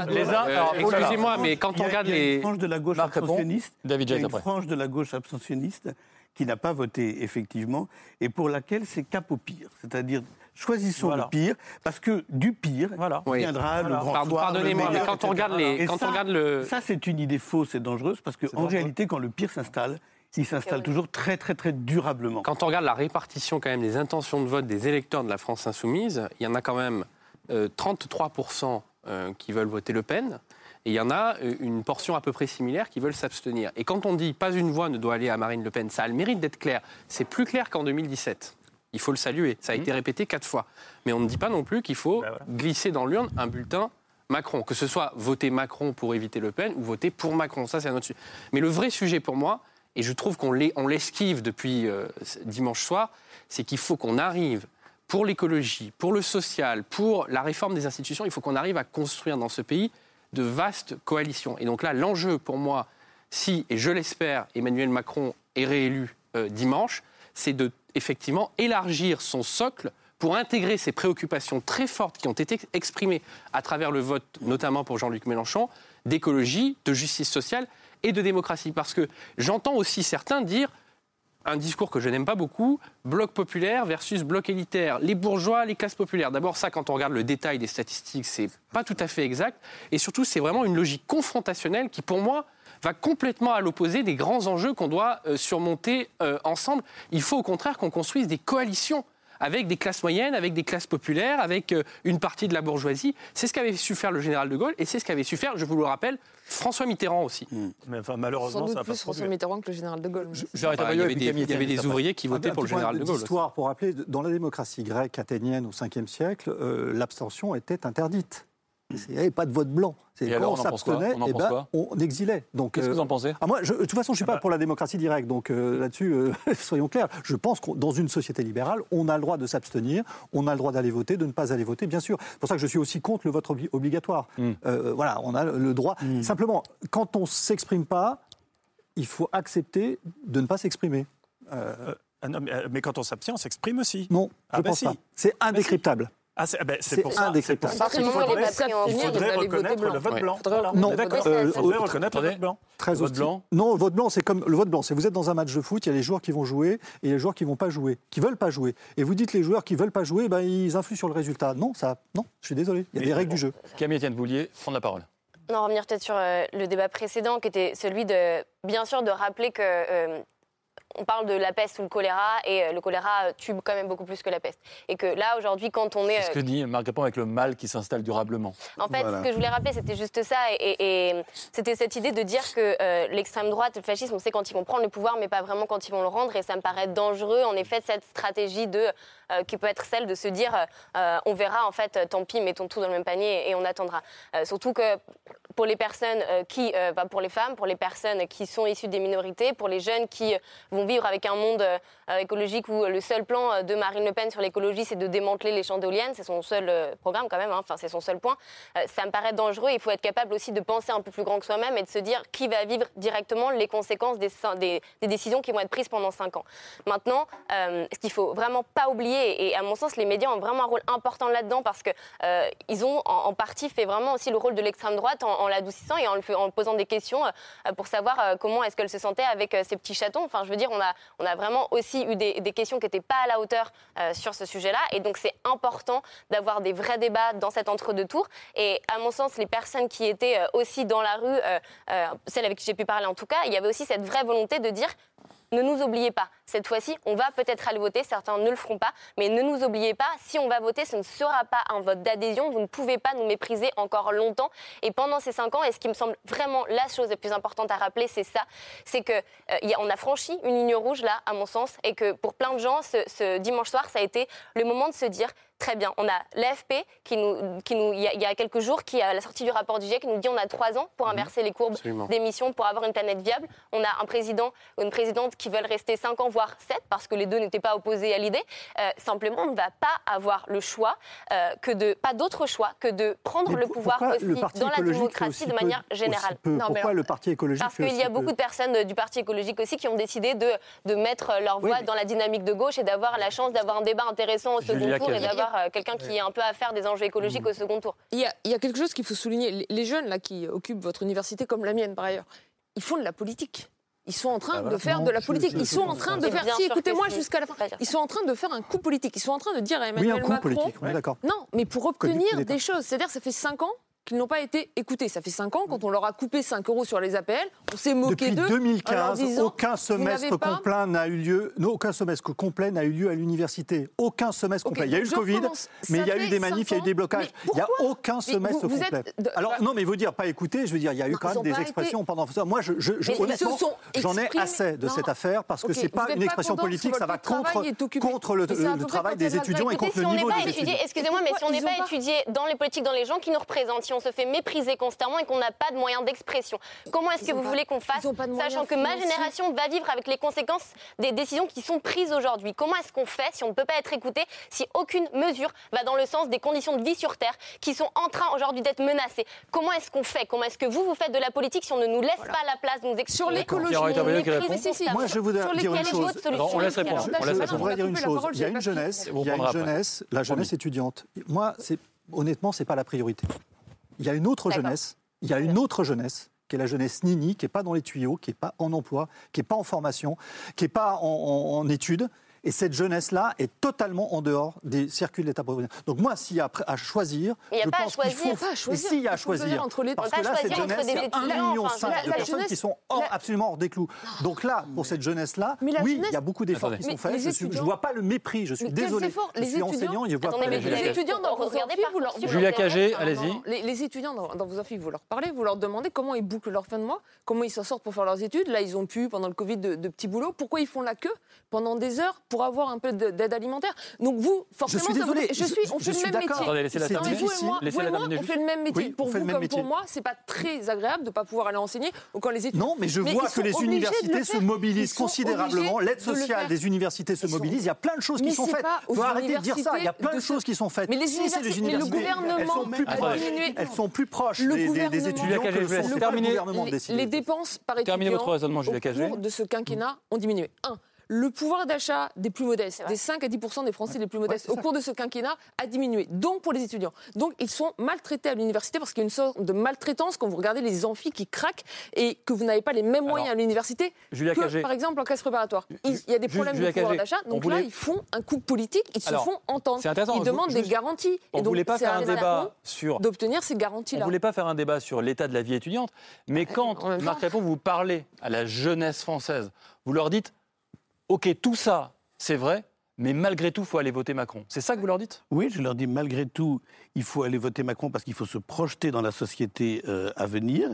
Excusez-moi, mais quand on regarde les. frange de la gauche abstentionniste. David Une frange de la gauche abstentionniste qui n'a pas voté effectivement et pour laquelle c'est cap au pire, c'est-à-dire choisissons le pire, parce que du pire viendra le grand Pardonnez-moi, mais quand on regarde les, quand ça, on regarde le, ça c'est une idée fausse et dangereuse, parce qu'en réalité, quand le pire s'installe, il s'installe toujours très très très durablement. Quand on regarde la répartition quand même des intentions de vote des électeurs de la France insoumise, il y en a quand même 33% euh, euh, qui veulent voter Le Pen. Et il y en a euh, une portion à peu près similaire qui veulent s'abstenir. Et quand on dit pas une voix ne doit aller à Marine Le Pen, ça a le mérite d'être clair. C'est plus clair qu'en 2017 il faut le saluer. Ça a été mmh. répété quatre fois. Mais on ne dit pas non plus qu'il faut ben glisser dans l'urne un bulletin Macron, que ce soit voter Macron pour éviter Le Pen ou voter pour Macron. Ça, c'est un autre sujet. Mais le vrai sujet pour moi, et je trouve qu'on l'esquive depuis euh, dimanche soir, c'est qu'il faut qu'on arrive pour l'écologie, pour le social, pour la réforme des institutions, il faut qu'on arrive à construire dans ce pays de vastes coalitions. Et donc là, l'enjeu pour moi, si, et je l'espère, Emmanuel Macron est réélu euh, dimanche, c'est de effectivement élargir son socle pour intégrer ces préoccupations très fortes qui ont été exprimées à travers le vote, notamment pour Jean-Luc Mélenchon, d'écologie, de justice sociale et de démocratie. Parce que j'entends aussi certains dire un discours que je n'aime pas beaucoup, bloc populaire versus bloc élitaire, les bourgeois, les classes populaires. D'abord, ça, quand on regarde le détail des statistiques, c'est pas tout à fait exact. Et surtout, c'est vraiment une logique confrontationnelle qui, pour moi, va complètement à l'opposé des grands enjeux qu'on doit euh, surmonter euh, ensemble. Il faut au contraire qu'on construise des coalitions avec des classes moyennes, avec des classes populaires, avec euh, une partie de la bourgeoisie. C'est ce qu'avait su faire le général de Gaulle et c'est ce qu'avait su faire, je vous le rappelle, François Mitterrand aussi. Mais enfin, Sans malheureusement, doute ça va pas plus François. Mitterrand que le général de Gaulle. Il y avait des, il y avait des ouvriers qui votaient pour le général de Gaulle. d'histoire pour rappeler, dans la démocratie grecque athénienne au 5e siècle, euh, l'abstention était interdite. Il n'y avait pas de vote blanc. C'est Et quand alors, on pense s'abstenait, On eh pense ben, on exilait. Donc, Qu'est-ce que euh, vous en pensez ah, moi, je- de toute façon, je ne suis bah pas pour la démocratie directe, donc euh, là-dessus, euh, (laughs) soyons clairs. Je pense que dans une société libérale, on a le droit de s'abstenir, on a le droit d'aller voter, de ne pas aller voter, bien sûr. C'est pour ça que je suis aussi contre le vote obli- obligatoire. Hmm. Euh, voilà, on a le droit. Simplement, quand on ne s'exprime pas, il faut accepter de ne pas s'exprimer. Euh, Ah non, mais, euh, mais quand on s'abstient, on s'exprime aussi. non, Ah je bah pense si. pas. C'est indécriptable. Ah, c'est ah ben, c'est pour ça, pour ça qu'il faudrait, il faudrait reconnaître le vote blanc. Faudrait- Non, d'accord. euh, Il faudrait euh, reconnaître le vote blanc. Très Vote blanc Non, le vote blanc, c'est comme le vote blanc. C'est vous êtes dans un match de foot, il y a les joueurs qui vont jouer et il y a les joueurs qui vont pas jouer, qui veulent pas jouer. Et vous dites les joueurs qui veulent pas jouer, ben, ils influent sur le résultat. Non, ça, non. Je suis désolé. Il y a Mais des règles bon. du jeu. Camille Etienne, vous vouliez prendre la parole Non, revenir peut-être sur euh, le débat précédent, qui était celui de, bien sûr, de rappeler que euh, on parle de la peste ou le choléra, et euh, le choléra euh, tue quand même beaucoup plus que la peste. Et que là, aujourd'hui, quand on est... C'est ce que euh, dit Marc Capon avec le mal qui s'installe durablement. en fait, Voilà. ce que je voulais rappeler, c'était juste ça, et, et- et c'était cette idée de dire que euh, l'extrême droite, le fascisme, on sait quand ils vont prendre le pouvoir, mais pas vraiment quand ils vont le rendre, et ça me paraît dangereux, en effet, cette stratégie de, euh, qui peut être celle de se dire, euh, on verra, en fait, tant pis, mettons tout dans le même panier, et on attendra. Euh, surtout que pour les personnes euh, qui, euh, bah, pour les femmes, pour les personnes qui sont issues des minorités, pour les jeunes qui vont vivre avec un monde euh, écologique où le seul plan euh, de Marine Le Pen sur l'écologie, c'est de démanteler les champs c'est son seul euh, programme quand même, hein. enfin c'est son seul point. Euh, ça me paraît dangereux. Il faut être capable aussi de penser un peu plus grand que soi-même et de se dire qui va vivre directement les conséquences des, des- décisions qui vont être prises pendant cinq ans. Maintenant, euh, ce qu'il faut vraiment pas oublier, et à mon sens, les médias ont vraiment un rôle important là-dedans parce que euh, ils ont en, partie fait vraiment aussi le rôle de l'extrême droite en, l'adoucissant et en, en posant des questions euh, pour savoir euh, comment est-ce qu'elle se sentait avec euh, ces petits chatons. Enfin, je veux dire, on on a vraiment aussi eu des, questions qui n'étaient pas à la hauteur euh, sur ce sujet-là. Et donc, c'est important d'avoir des vrais débats dans cet entre-deux-tours. Et à mon sens, les personnes qui étaient euh, aussi dans la rue, euh, celles avec qui j'ai pu parler en tout cas, il y avait aussi cette vraie volonté de dire ne nous oubliez pas. Cette fois-ci, on va peut-être aller voter, certains ne le feront pas, mais ne nous oubliez pas, si on va voter, ce ne sera pas un vote d'adhésion. Vous ne pouvez pas nous mépriser encore longtemps. Et pendant ces cinq ans, et ce qui me semble vraiment la chose la plus importante à rappeler, c'est ça, c'est que euh, a- a franchi une ligne rouge là, à mon sens, et que pour plein de gens, ce dimanche soir, ça a été le moment de se dire. Très bien. On a l'AFP qui nous, qui nous, il y, a, il y a quelques jours, qui à la sortie du rapport du GIEC, nous dit on a trois ans pour inverser les courbes d'émissions pour avoir une planète viable. On a un président ou une présidente qui veulent rester 5 ans, voire 7, parce que les deux n'étaient pas opposés à l'idée. Euh, simplement, on ne va pas avoir le choix, euh, que de, pas d'autre choix que de prendre Mais le pouvoir aussi le dans la démocratie de manière générale. peu Non, mais Pourquoi alors- le Parti écologique Parce qu'il y a beaucoup peu de personnes euh, du Parti écologique aussi qui ont décidé de, de mettre leur Oui, voix mais- dans la dynamique de gauche et d'avoir la chance d'avoir un débat intéressant au second Julia tour et d'avoir euh, quelqu'un qui est un peu à faire des enjeux écologiques Mm. au second tour. Il y, a, il y a quelque chose qu'il faut souligner. Les- jeunes là qui occupent votre université, comme la mienne par ailleurs, ils font de la politique. Ils sont en train Ah, de voilà. faire Non, de la politique. Ils sont en train de faire. Si, écoutez-moi jusqu'à la fin. Ils sont en train de faire un coup politique. Ils sont en train de dire à Oui, Emmanuel un coup Macron. politique, on est d'accord. Non, mais pour obtenir des choses. C'est-à-dire, ça fait 5 ans qu'ils n'ont pas été écoutés. Ça fait 5 ans, quand on leur a coupé 5 euros sur les APL, on s'est moqué Depuis d'eux. leur 2015, disant, aucun semestre pas- complet n'a eu lieu. Non, aucun semestre complet n'a eu lieu à l'université. Aucun semestre complet. Il y a eu le Covid, mais il y a eu des manifs, il y a eu des blocages. Il n'y a aucun semestre vous- vous complet. de- Alors non, mais vous dire pas écouter, je veux dire, il y a eu Non, quand même des expressions été- pendant ça. Moi, je, je, honnêtement, j'en ai assez de Non. cette affaire parce que Ok, c'est pas une expression politique, que ça va contre, le, travail des étudiants et contre le niveau des étudiants. excusez-moi, mais si on n'est pas étudié dans les politiques, dans les gens qui nous représentent, on se fait mépriser constamment et qu'on n'a pas de moyens d'expression, comment est-ce que vous pas- voulez qu'on fasse, sachant que ma génération va vivre avec les conséquences des décisions qui sont prises aujourd'hui? Comment est-ce qu'on fait si on ne peut pas être écouté, si aucune mesure va dans le sens des conditions de vie sur Terre qui sont en train aujourd'hui d'être menacées? Comment est-ce qu'on fait? Comment est-ce que vous, vous faites de la politique si on ne nous laisse pas la place de nous exprimer? Sur l'écologie. Moi, je voudrais Sur dire lesquelles une chose. votre solution Alors, on laisse répondre. Je voudrais dire une chose. Il y a une jeunesse, Vous il y a une reprendrez après. jeunesse, la jeunesse étudiante. Moi, c'est honnêtement, c'est pas la priorité. Il y a une autre jeunesse. Il y a une autre jeunesse qui est la jeunesse nini, qui n'est pas dans les tuyaux, qui n'est pas en emploi, qui n'est pas en formation, qui n'est pas en, en- en études. Et cette jeunesse-là est totalement en dehors des circuits de l'État-providence. Donc moi, s'il y a à choisir, Il y a je pas pense qu'il faut... Pas à Et choisir. s'il y a à choisir entre les- parce que là, cette jeunesse, des il y a étudiants, 1,5 million enfin, de la- la personnes jeunesse- qui sont hors- la- absolument hors des clous. Donc là, pour cette jeunesse-là, Mais la oui, jeunesse- il y a beaucoup d'efforts Attendez. qui sont faits. Je ne étudiants- vois pas le mépris, je suis désolé. efforts Je Les suis étudiants- enseignant, je vois Attendez, pas mais le les étudiants dans vos Regardez amphis, pas vous leur Parcoursup. vous Julia Cagé, allez-y. Les, étudiants dans, vos amphis, vous leur parlez, vous leur demandez comment ils bouclent leur fin de mois, comment ils s'en sortent pour faire leurs études. Là, ils ont pu, pendant le Covid, de, de petits boulots. Pourquoi ils font la queue pendant des heures pour avoir un peu de- d'aide alimentaire Donc vous, forcément, suis ça vous- désolé, je suis, on je- fait je le suis même d'accord. métier. Attendez, mais vous et moi, vous et moi, on fait le même métier. Oui, pour vous comme métier. pour moi, c'est pas très agréable de ne pas pouvoir aller enseigner ou quand les étudiants. Non, mais je Mais vois que les le universités se mobilisent considérablement. L'aide de le sociale des universités se mobilise. Il y a plein de choses qui sont faites. Il faut arrêter de dire ça. Il y a plein de choses qui sont faites. Mais les universités- mais le gouvernement sont plus a proches. diminué- Elles sont plus proches Le des- étudiants que je le terminer. gouvernement les, dépenses par étudiant au cours de ce quinquennat ont diminué. Un, le pouvoir d'achat des plus modestes, des 5 à 10 des Français les plus modestes, au cours de ce quinquennat, a diminué. Donc pour les étudiants. Donc ils sont maltraités à l'université parce qu'il y a une sorte de maltraitance quand vous regardez les amphis qui craquent et que vous n'avez pas les mêmes moyens à l'université Julia que, Cagé. par exemple, en classe préparatoire. Il y a des problèmes Julia de pouvoir d'achat. on Donc là, ils font un coup politique, ils se Alors, font entendre. Ils vous- demandent des garanties. On ne voulait pas faire un débat sur d'obtenir ces On garanties-là. ne voulait pas faire un débat sur l'état de la vie étudiante, mais quand, même temps. Marc Répond, vous parlez à la jeunesse française, vous leur dites Ok, tout ça, c'est vrai, mais malgré tout, il faut aller voter Macron. C'est ça que vous leur dites? Oui, je leur dis malgré tout, il faut aller voter Macron parce qu'il faut se projeter dans la société euh, à venir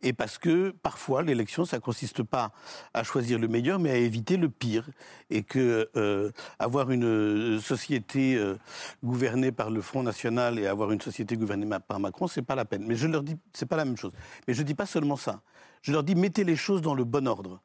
et parce que parfois l'élection, ça consiste pas à choisir le meilleur, mais à éviter le pire et que euh, avoir une euh, société gouvernée par le Front National et avoir une société gouvernée par Macron, c'est pas la peine. Mais je leur dis, c'est pas la même chose. Mais je dis pas seulement ça. Je leur dis mettez les choses dans le bon ordre.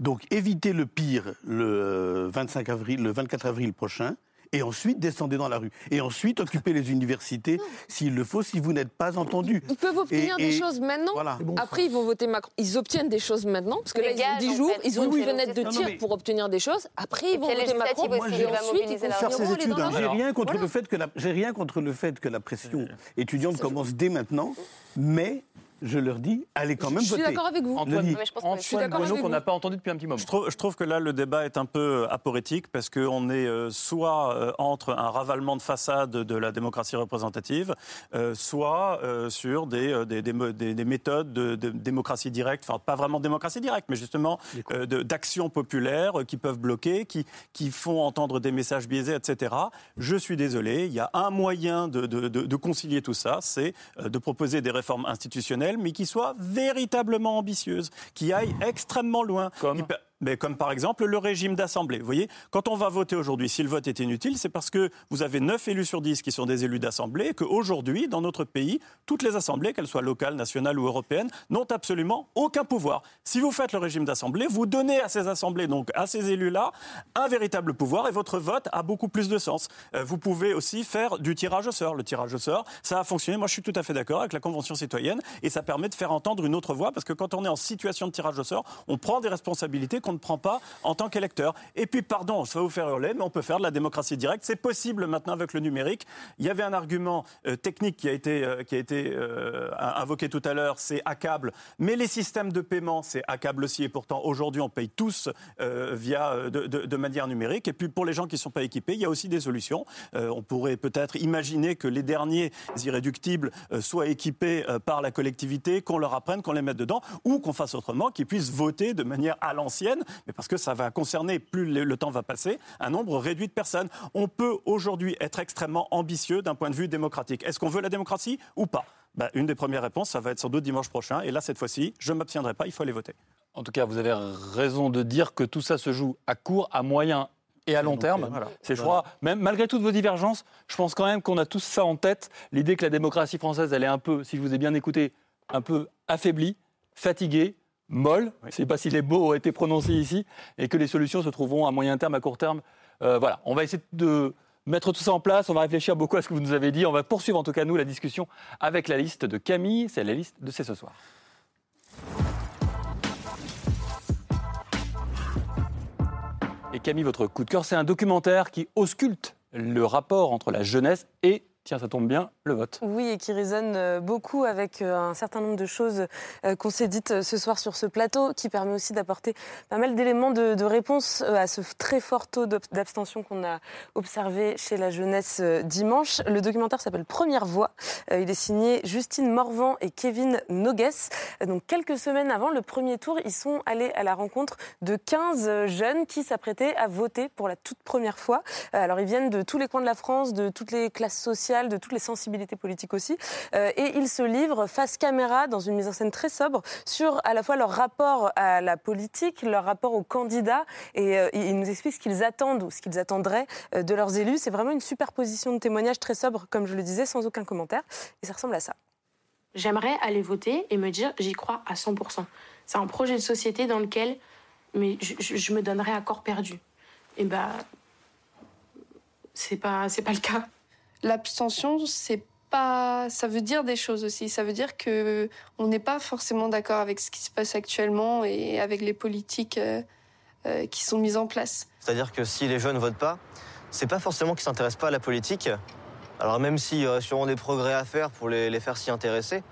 Donc évitez le pire le euh, 25 avril, le 24 avril prochain. Et ensuite, descendez dans la rue. Et ensuite, occupez les universités s'il le faut, si vous n'êtes pas entendu. Ils peuvent obtenir Et- des et- choses maintenant. Voilà. Après, ils vont voter Macron. Ils obtiennent des choses maintenant, parce que Des là, ils ont gages, 10 en jours. fait. Ils ont Oui, une fenêtre de tir mais- pour obtenir des choses. Après, ils vont voter Macron. Et va ensuite, ils vont la- Faire ses finiront les études, dans hein. la J'ai rue. rien contre Voilà. le fait que la j'ai rien contre le fait que la pression étudiante commence dès maintenant, mais je leur dis allez quand même Je suis voter. d'accord avec vous. Antoine, mais je pense qu'on est- Je suis Antoine d'accord Bruno, avec qu'on n'a pas entendu depuis un petit moment. Je trouve, je trouve que là, le débat est un peu aphorétique parce qu'on est euh, soit euh, entre un ravalement de façade de la démocratie représentative, euh, soit euh, sur des, euh, des, des mo- des- des méthodes de, de démocratie directe, enfin pas vraiment de démocratie directe, mais justement euh, d'actions populaires euh, qui peuvent bloquer, qui, qui font entendre des messages biaisés, etc. Je suis désolé, il y a un moyen de, de- de- de concilier tout ça, c'est euh, de proposer des réformes institutionnelles, mais qui soient véritablement ambitieuses, qui aillent extrêmement loin. Comme Qui per- mais comme par exemple le régime d'assemblée. Vous voyez, quand on va voter aujourd'hui, si le vote est inutile, c'est parce que vous avez 9 élus sur 10 qui sont des élus d'assemblée et qu'aujourd'hui, dans notre pays, toutes les assemblées, qu'elles soient locales, nationales ou européennes, n'ont absolument aucun pouvoir. Si vous faites le régime d'assemblée, vous donnez à ces assemblées, donc à ces élus-là, un véritable pouvoir et votre vote a beaucoup plus de sens. Euh, vous pouvez aussi faire du tirage au sort. Le tirage au sort, ça a fonctionné. Moi, je suis tout à fait d'accord avec la Convention citoyenne et ça permet de faire entendre une autre voix parce que quand on est en situation de tirage au sort, on prend des responsabilités qu'on ne prend pas en tant qu'électeur. Et puis, pardon, ça va vous faire hurler, mais on peut faire de la démocratie directe. C'est possible maintenant avec le numérique. Il y avait un argument euh, technique qui a été, euh, qui a été euh, invoqué tout à l'heure, c'est accable. Mais les systèmes de paiement, c'est accable aussi. Et pourtant, aujourd'hui, on paye tous via de, de- manière numérique. Et puis, pour les gens qui ne sont pas équipés, il y a aussi des solutions. On pourrait peut-être imaginer que les derniers irréductibles soient équipés par la collectivité, qu'on leur apprenne, qu'on les mette dedans, ou qu'on fasse autrement, qu'ils puissent voter de manière à l'ancienne, mais parce que ça va concerner, plus le, temps va passer, un nombre réduit de personnes. On peut aujourd'hui être extrêmement ambitieux d'un point de vue démocratique. Est-ce qu'on veut la démocratie ou pas? Ben, Une des premières réponses, ça va être sans doute dimanche prochain. Et là, cette fois-ci, je ne m'abstiendrai pas, il faut aller voter. En tout cas, vous avez raison de dire que tout ça se joue à court, à moyen et à long terme. Voilà. C'est, je crois, même malgré toutes vos divergences, je pense quand même qu'on a tous ça en tête. L'idée que la démocratie française, elle est un peu, si je vous ai bien écouté, un peu affaiblie, fatiguée, molle. Je ne sais pas si les mots ont été prononcés ici, et que les solutions se trouveront à moyen terme, à court terme. Euh, voilà, on va essayer de mettre tout ça en place. On va réfléchir beaucoup à ce que vous nous avez dit. On va poursuivre en tout cas nous la discussion avec la liste de Camille. C'est la liste de C'est ce soir. Et Camille, votre coup de cœur, c'est un documentaire qui ausculte le rapport entre la jeunesse et tiens, ça tombe bien, le vote. Oui, et qui résonne euh, beaucoup avec euh, un certain nombre de choses euh, qu'on s'est dites ce soir sur ce plateau, qui permet aussi d'apporter pas mal d'éléments de, réponse à ce très fort taux d'abstention qu'on a observé chez la jeunesse dimanche. Le documentaire s'appelle Première Voix. Il est signé Justine Morvan et Kevin Nogues. Donc quelques semaines avant le premier tour, ils sont allés à la rencontre de 15 jeunes qui s'apprêtaient à voter pour la toute première fois. Alors ils viennent de tous les coins de la France, de toutes les classes sociales de toutes les sensibilités politiques aussi. Euh, et ils se livrent face caméra dans une mise en scène très sobre sur à la fois leur rapport à la politique, leur rapport aux candidats. Et euh, ils nous expliquent ce qu'ils attendent ou ce qu'ils attendraient euh, de leurs élus. C'est vraiment une superposition de témoignages très sobre, comme je le disais, sans aucun commentaire. Et ça ressemble à ça. J'aimerais aller voter et me dire j'y crois à 100%. C'est un projet de société dans lequel mais je, me donnerais à corps perdu. Et ben, c'est pas, c'est pas le cas. L'abstention, c'est pas, ça veut dire des choses aussi. Ça veut dire que on n'est pas forcément d'accord avec ce qui se passe actuellement et avec les politiques euh, euh, qui sont mises en place. C'est-à-dire que si les jeunes votent pas, c'est pas forcément qu'ils s'intéressent pas à la politique. Alors même s'il y aurait sûrement des progrès à faire pour les, les faire s'y intéresser,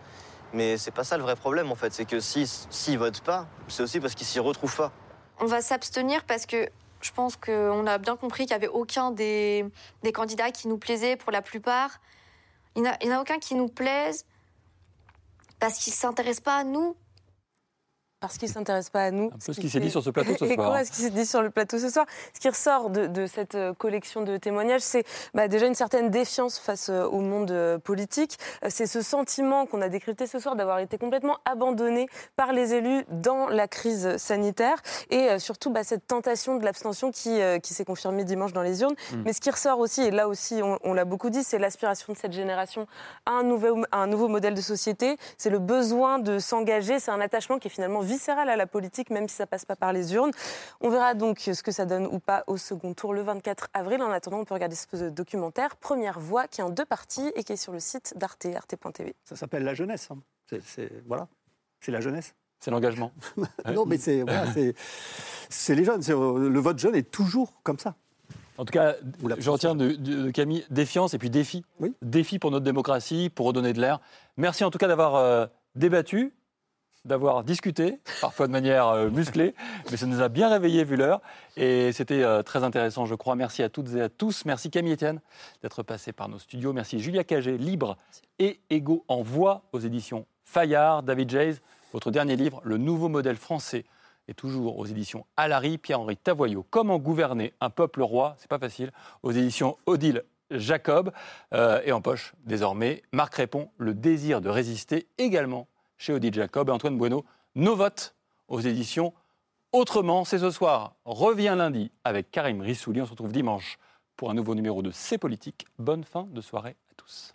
mais c'est pas ça le vrai problème en fait. C'est que s'ils si, votent pas, c'est aussi parce qu'ils s'y retrouvent pas. On va s'abstenir parce que je pense qu'on a bien compris qu'il n'y avait aucun des, des, candidats qui nous plaisait pour la plupart. Il n'y en a aucun qui nous plaise parce qu'il ne s'intéresse pas à nous parce qu'il ne s'intéresse pas à nous. Un peu ce qui s'est dit sur ce plateau ce (laughs) soir. Quoi, ce qui s'est dit sur le plateau ce soir Ce qui ressort de, de cette euh, collection de témoignages, c'est bah, déjà une certaine défiance face euh, au monde euh, politique. C'est ce sentiment qu'on a décrypté ce soir d'avoir été complètement abandonné par les élus dans la crise sanitaire. Et surtout, bah, cette tentation de l'abstention qui, qui s'est confirmée dimanche dans les urnes. Mm. Mais ce qui ressort aussi, et là aussi on, on l'a beaucoup dit, c'est l'aspiration de cette génération à un nouveau, à un nouveau modèle de société. C'est le besoin de s'engager. C'est un attachement qui est finalement viscérale à la politique, même si ça passe pas par les urnes. On verra donc ce que ça donne ou pas au second tour le 24 avril. En attendant, on peut regarder ce documentaire Première Voix qui est en deux parties et qui est sur le site d'Arte, arte.tv. Ça s'appelle La Jeunesse. Hein. C'est, voilà, c'est la jeunesse. C'est l'engagement. (laughs) non, mais c'est, voilà, c'est, les jeunes. le vote jeune est toujours comme ça. En tout cas, je retiens de, Camille défiance et puis défi. Oui. Défi pour notre démocratie, pour redonner de l'air. Merci en tout cas d'avoir euh, débattu d'avoir discuté, parfois de manière euh, musclée, mais ça nous a bien réveillés vu l'heure. Et c'était euh, très intéressant, je crois. Merci à toutes et à tous. Merci Camille Etienne d'être passé par nos studios. Merci Julia Cagé, libre et égaux en voix aux éditions Fayard. David Jays, votre dernier livre, Le nouveau modèle français, est toujours aux éditions Alary. Pierre-Henri Tavoyot, Comment gouverner un peuple roi, c'est pas facile, aux éditions Odile Jacob. Euh, et en poche, désormais, Marc répond Le désir de résister, également chez Odile Jacob et Antoine Bueno. Nos votes aux éditions Autrement, c'est ce soir. Revient lundi avec Karim Rissouli. On se retrouve dimanche pour un nouveau numéro de C'est politique. Bonne fin de soirée à tous.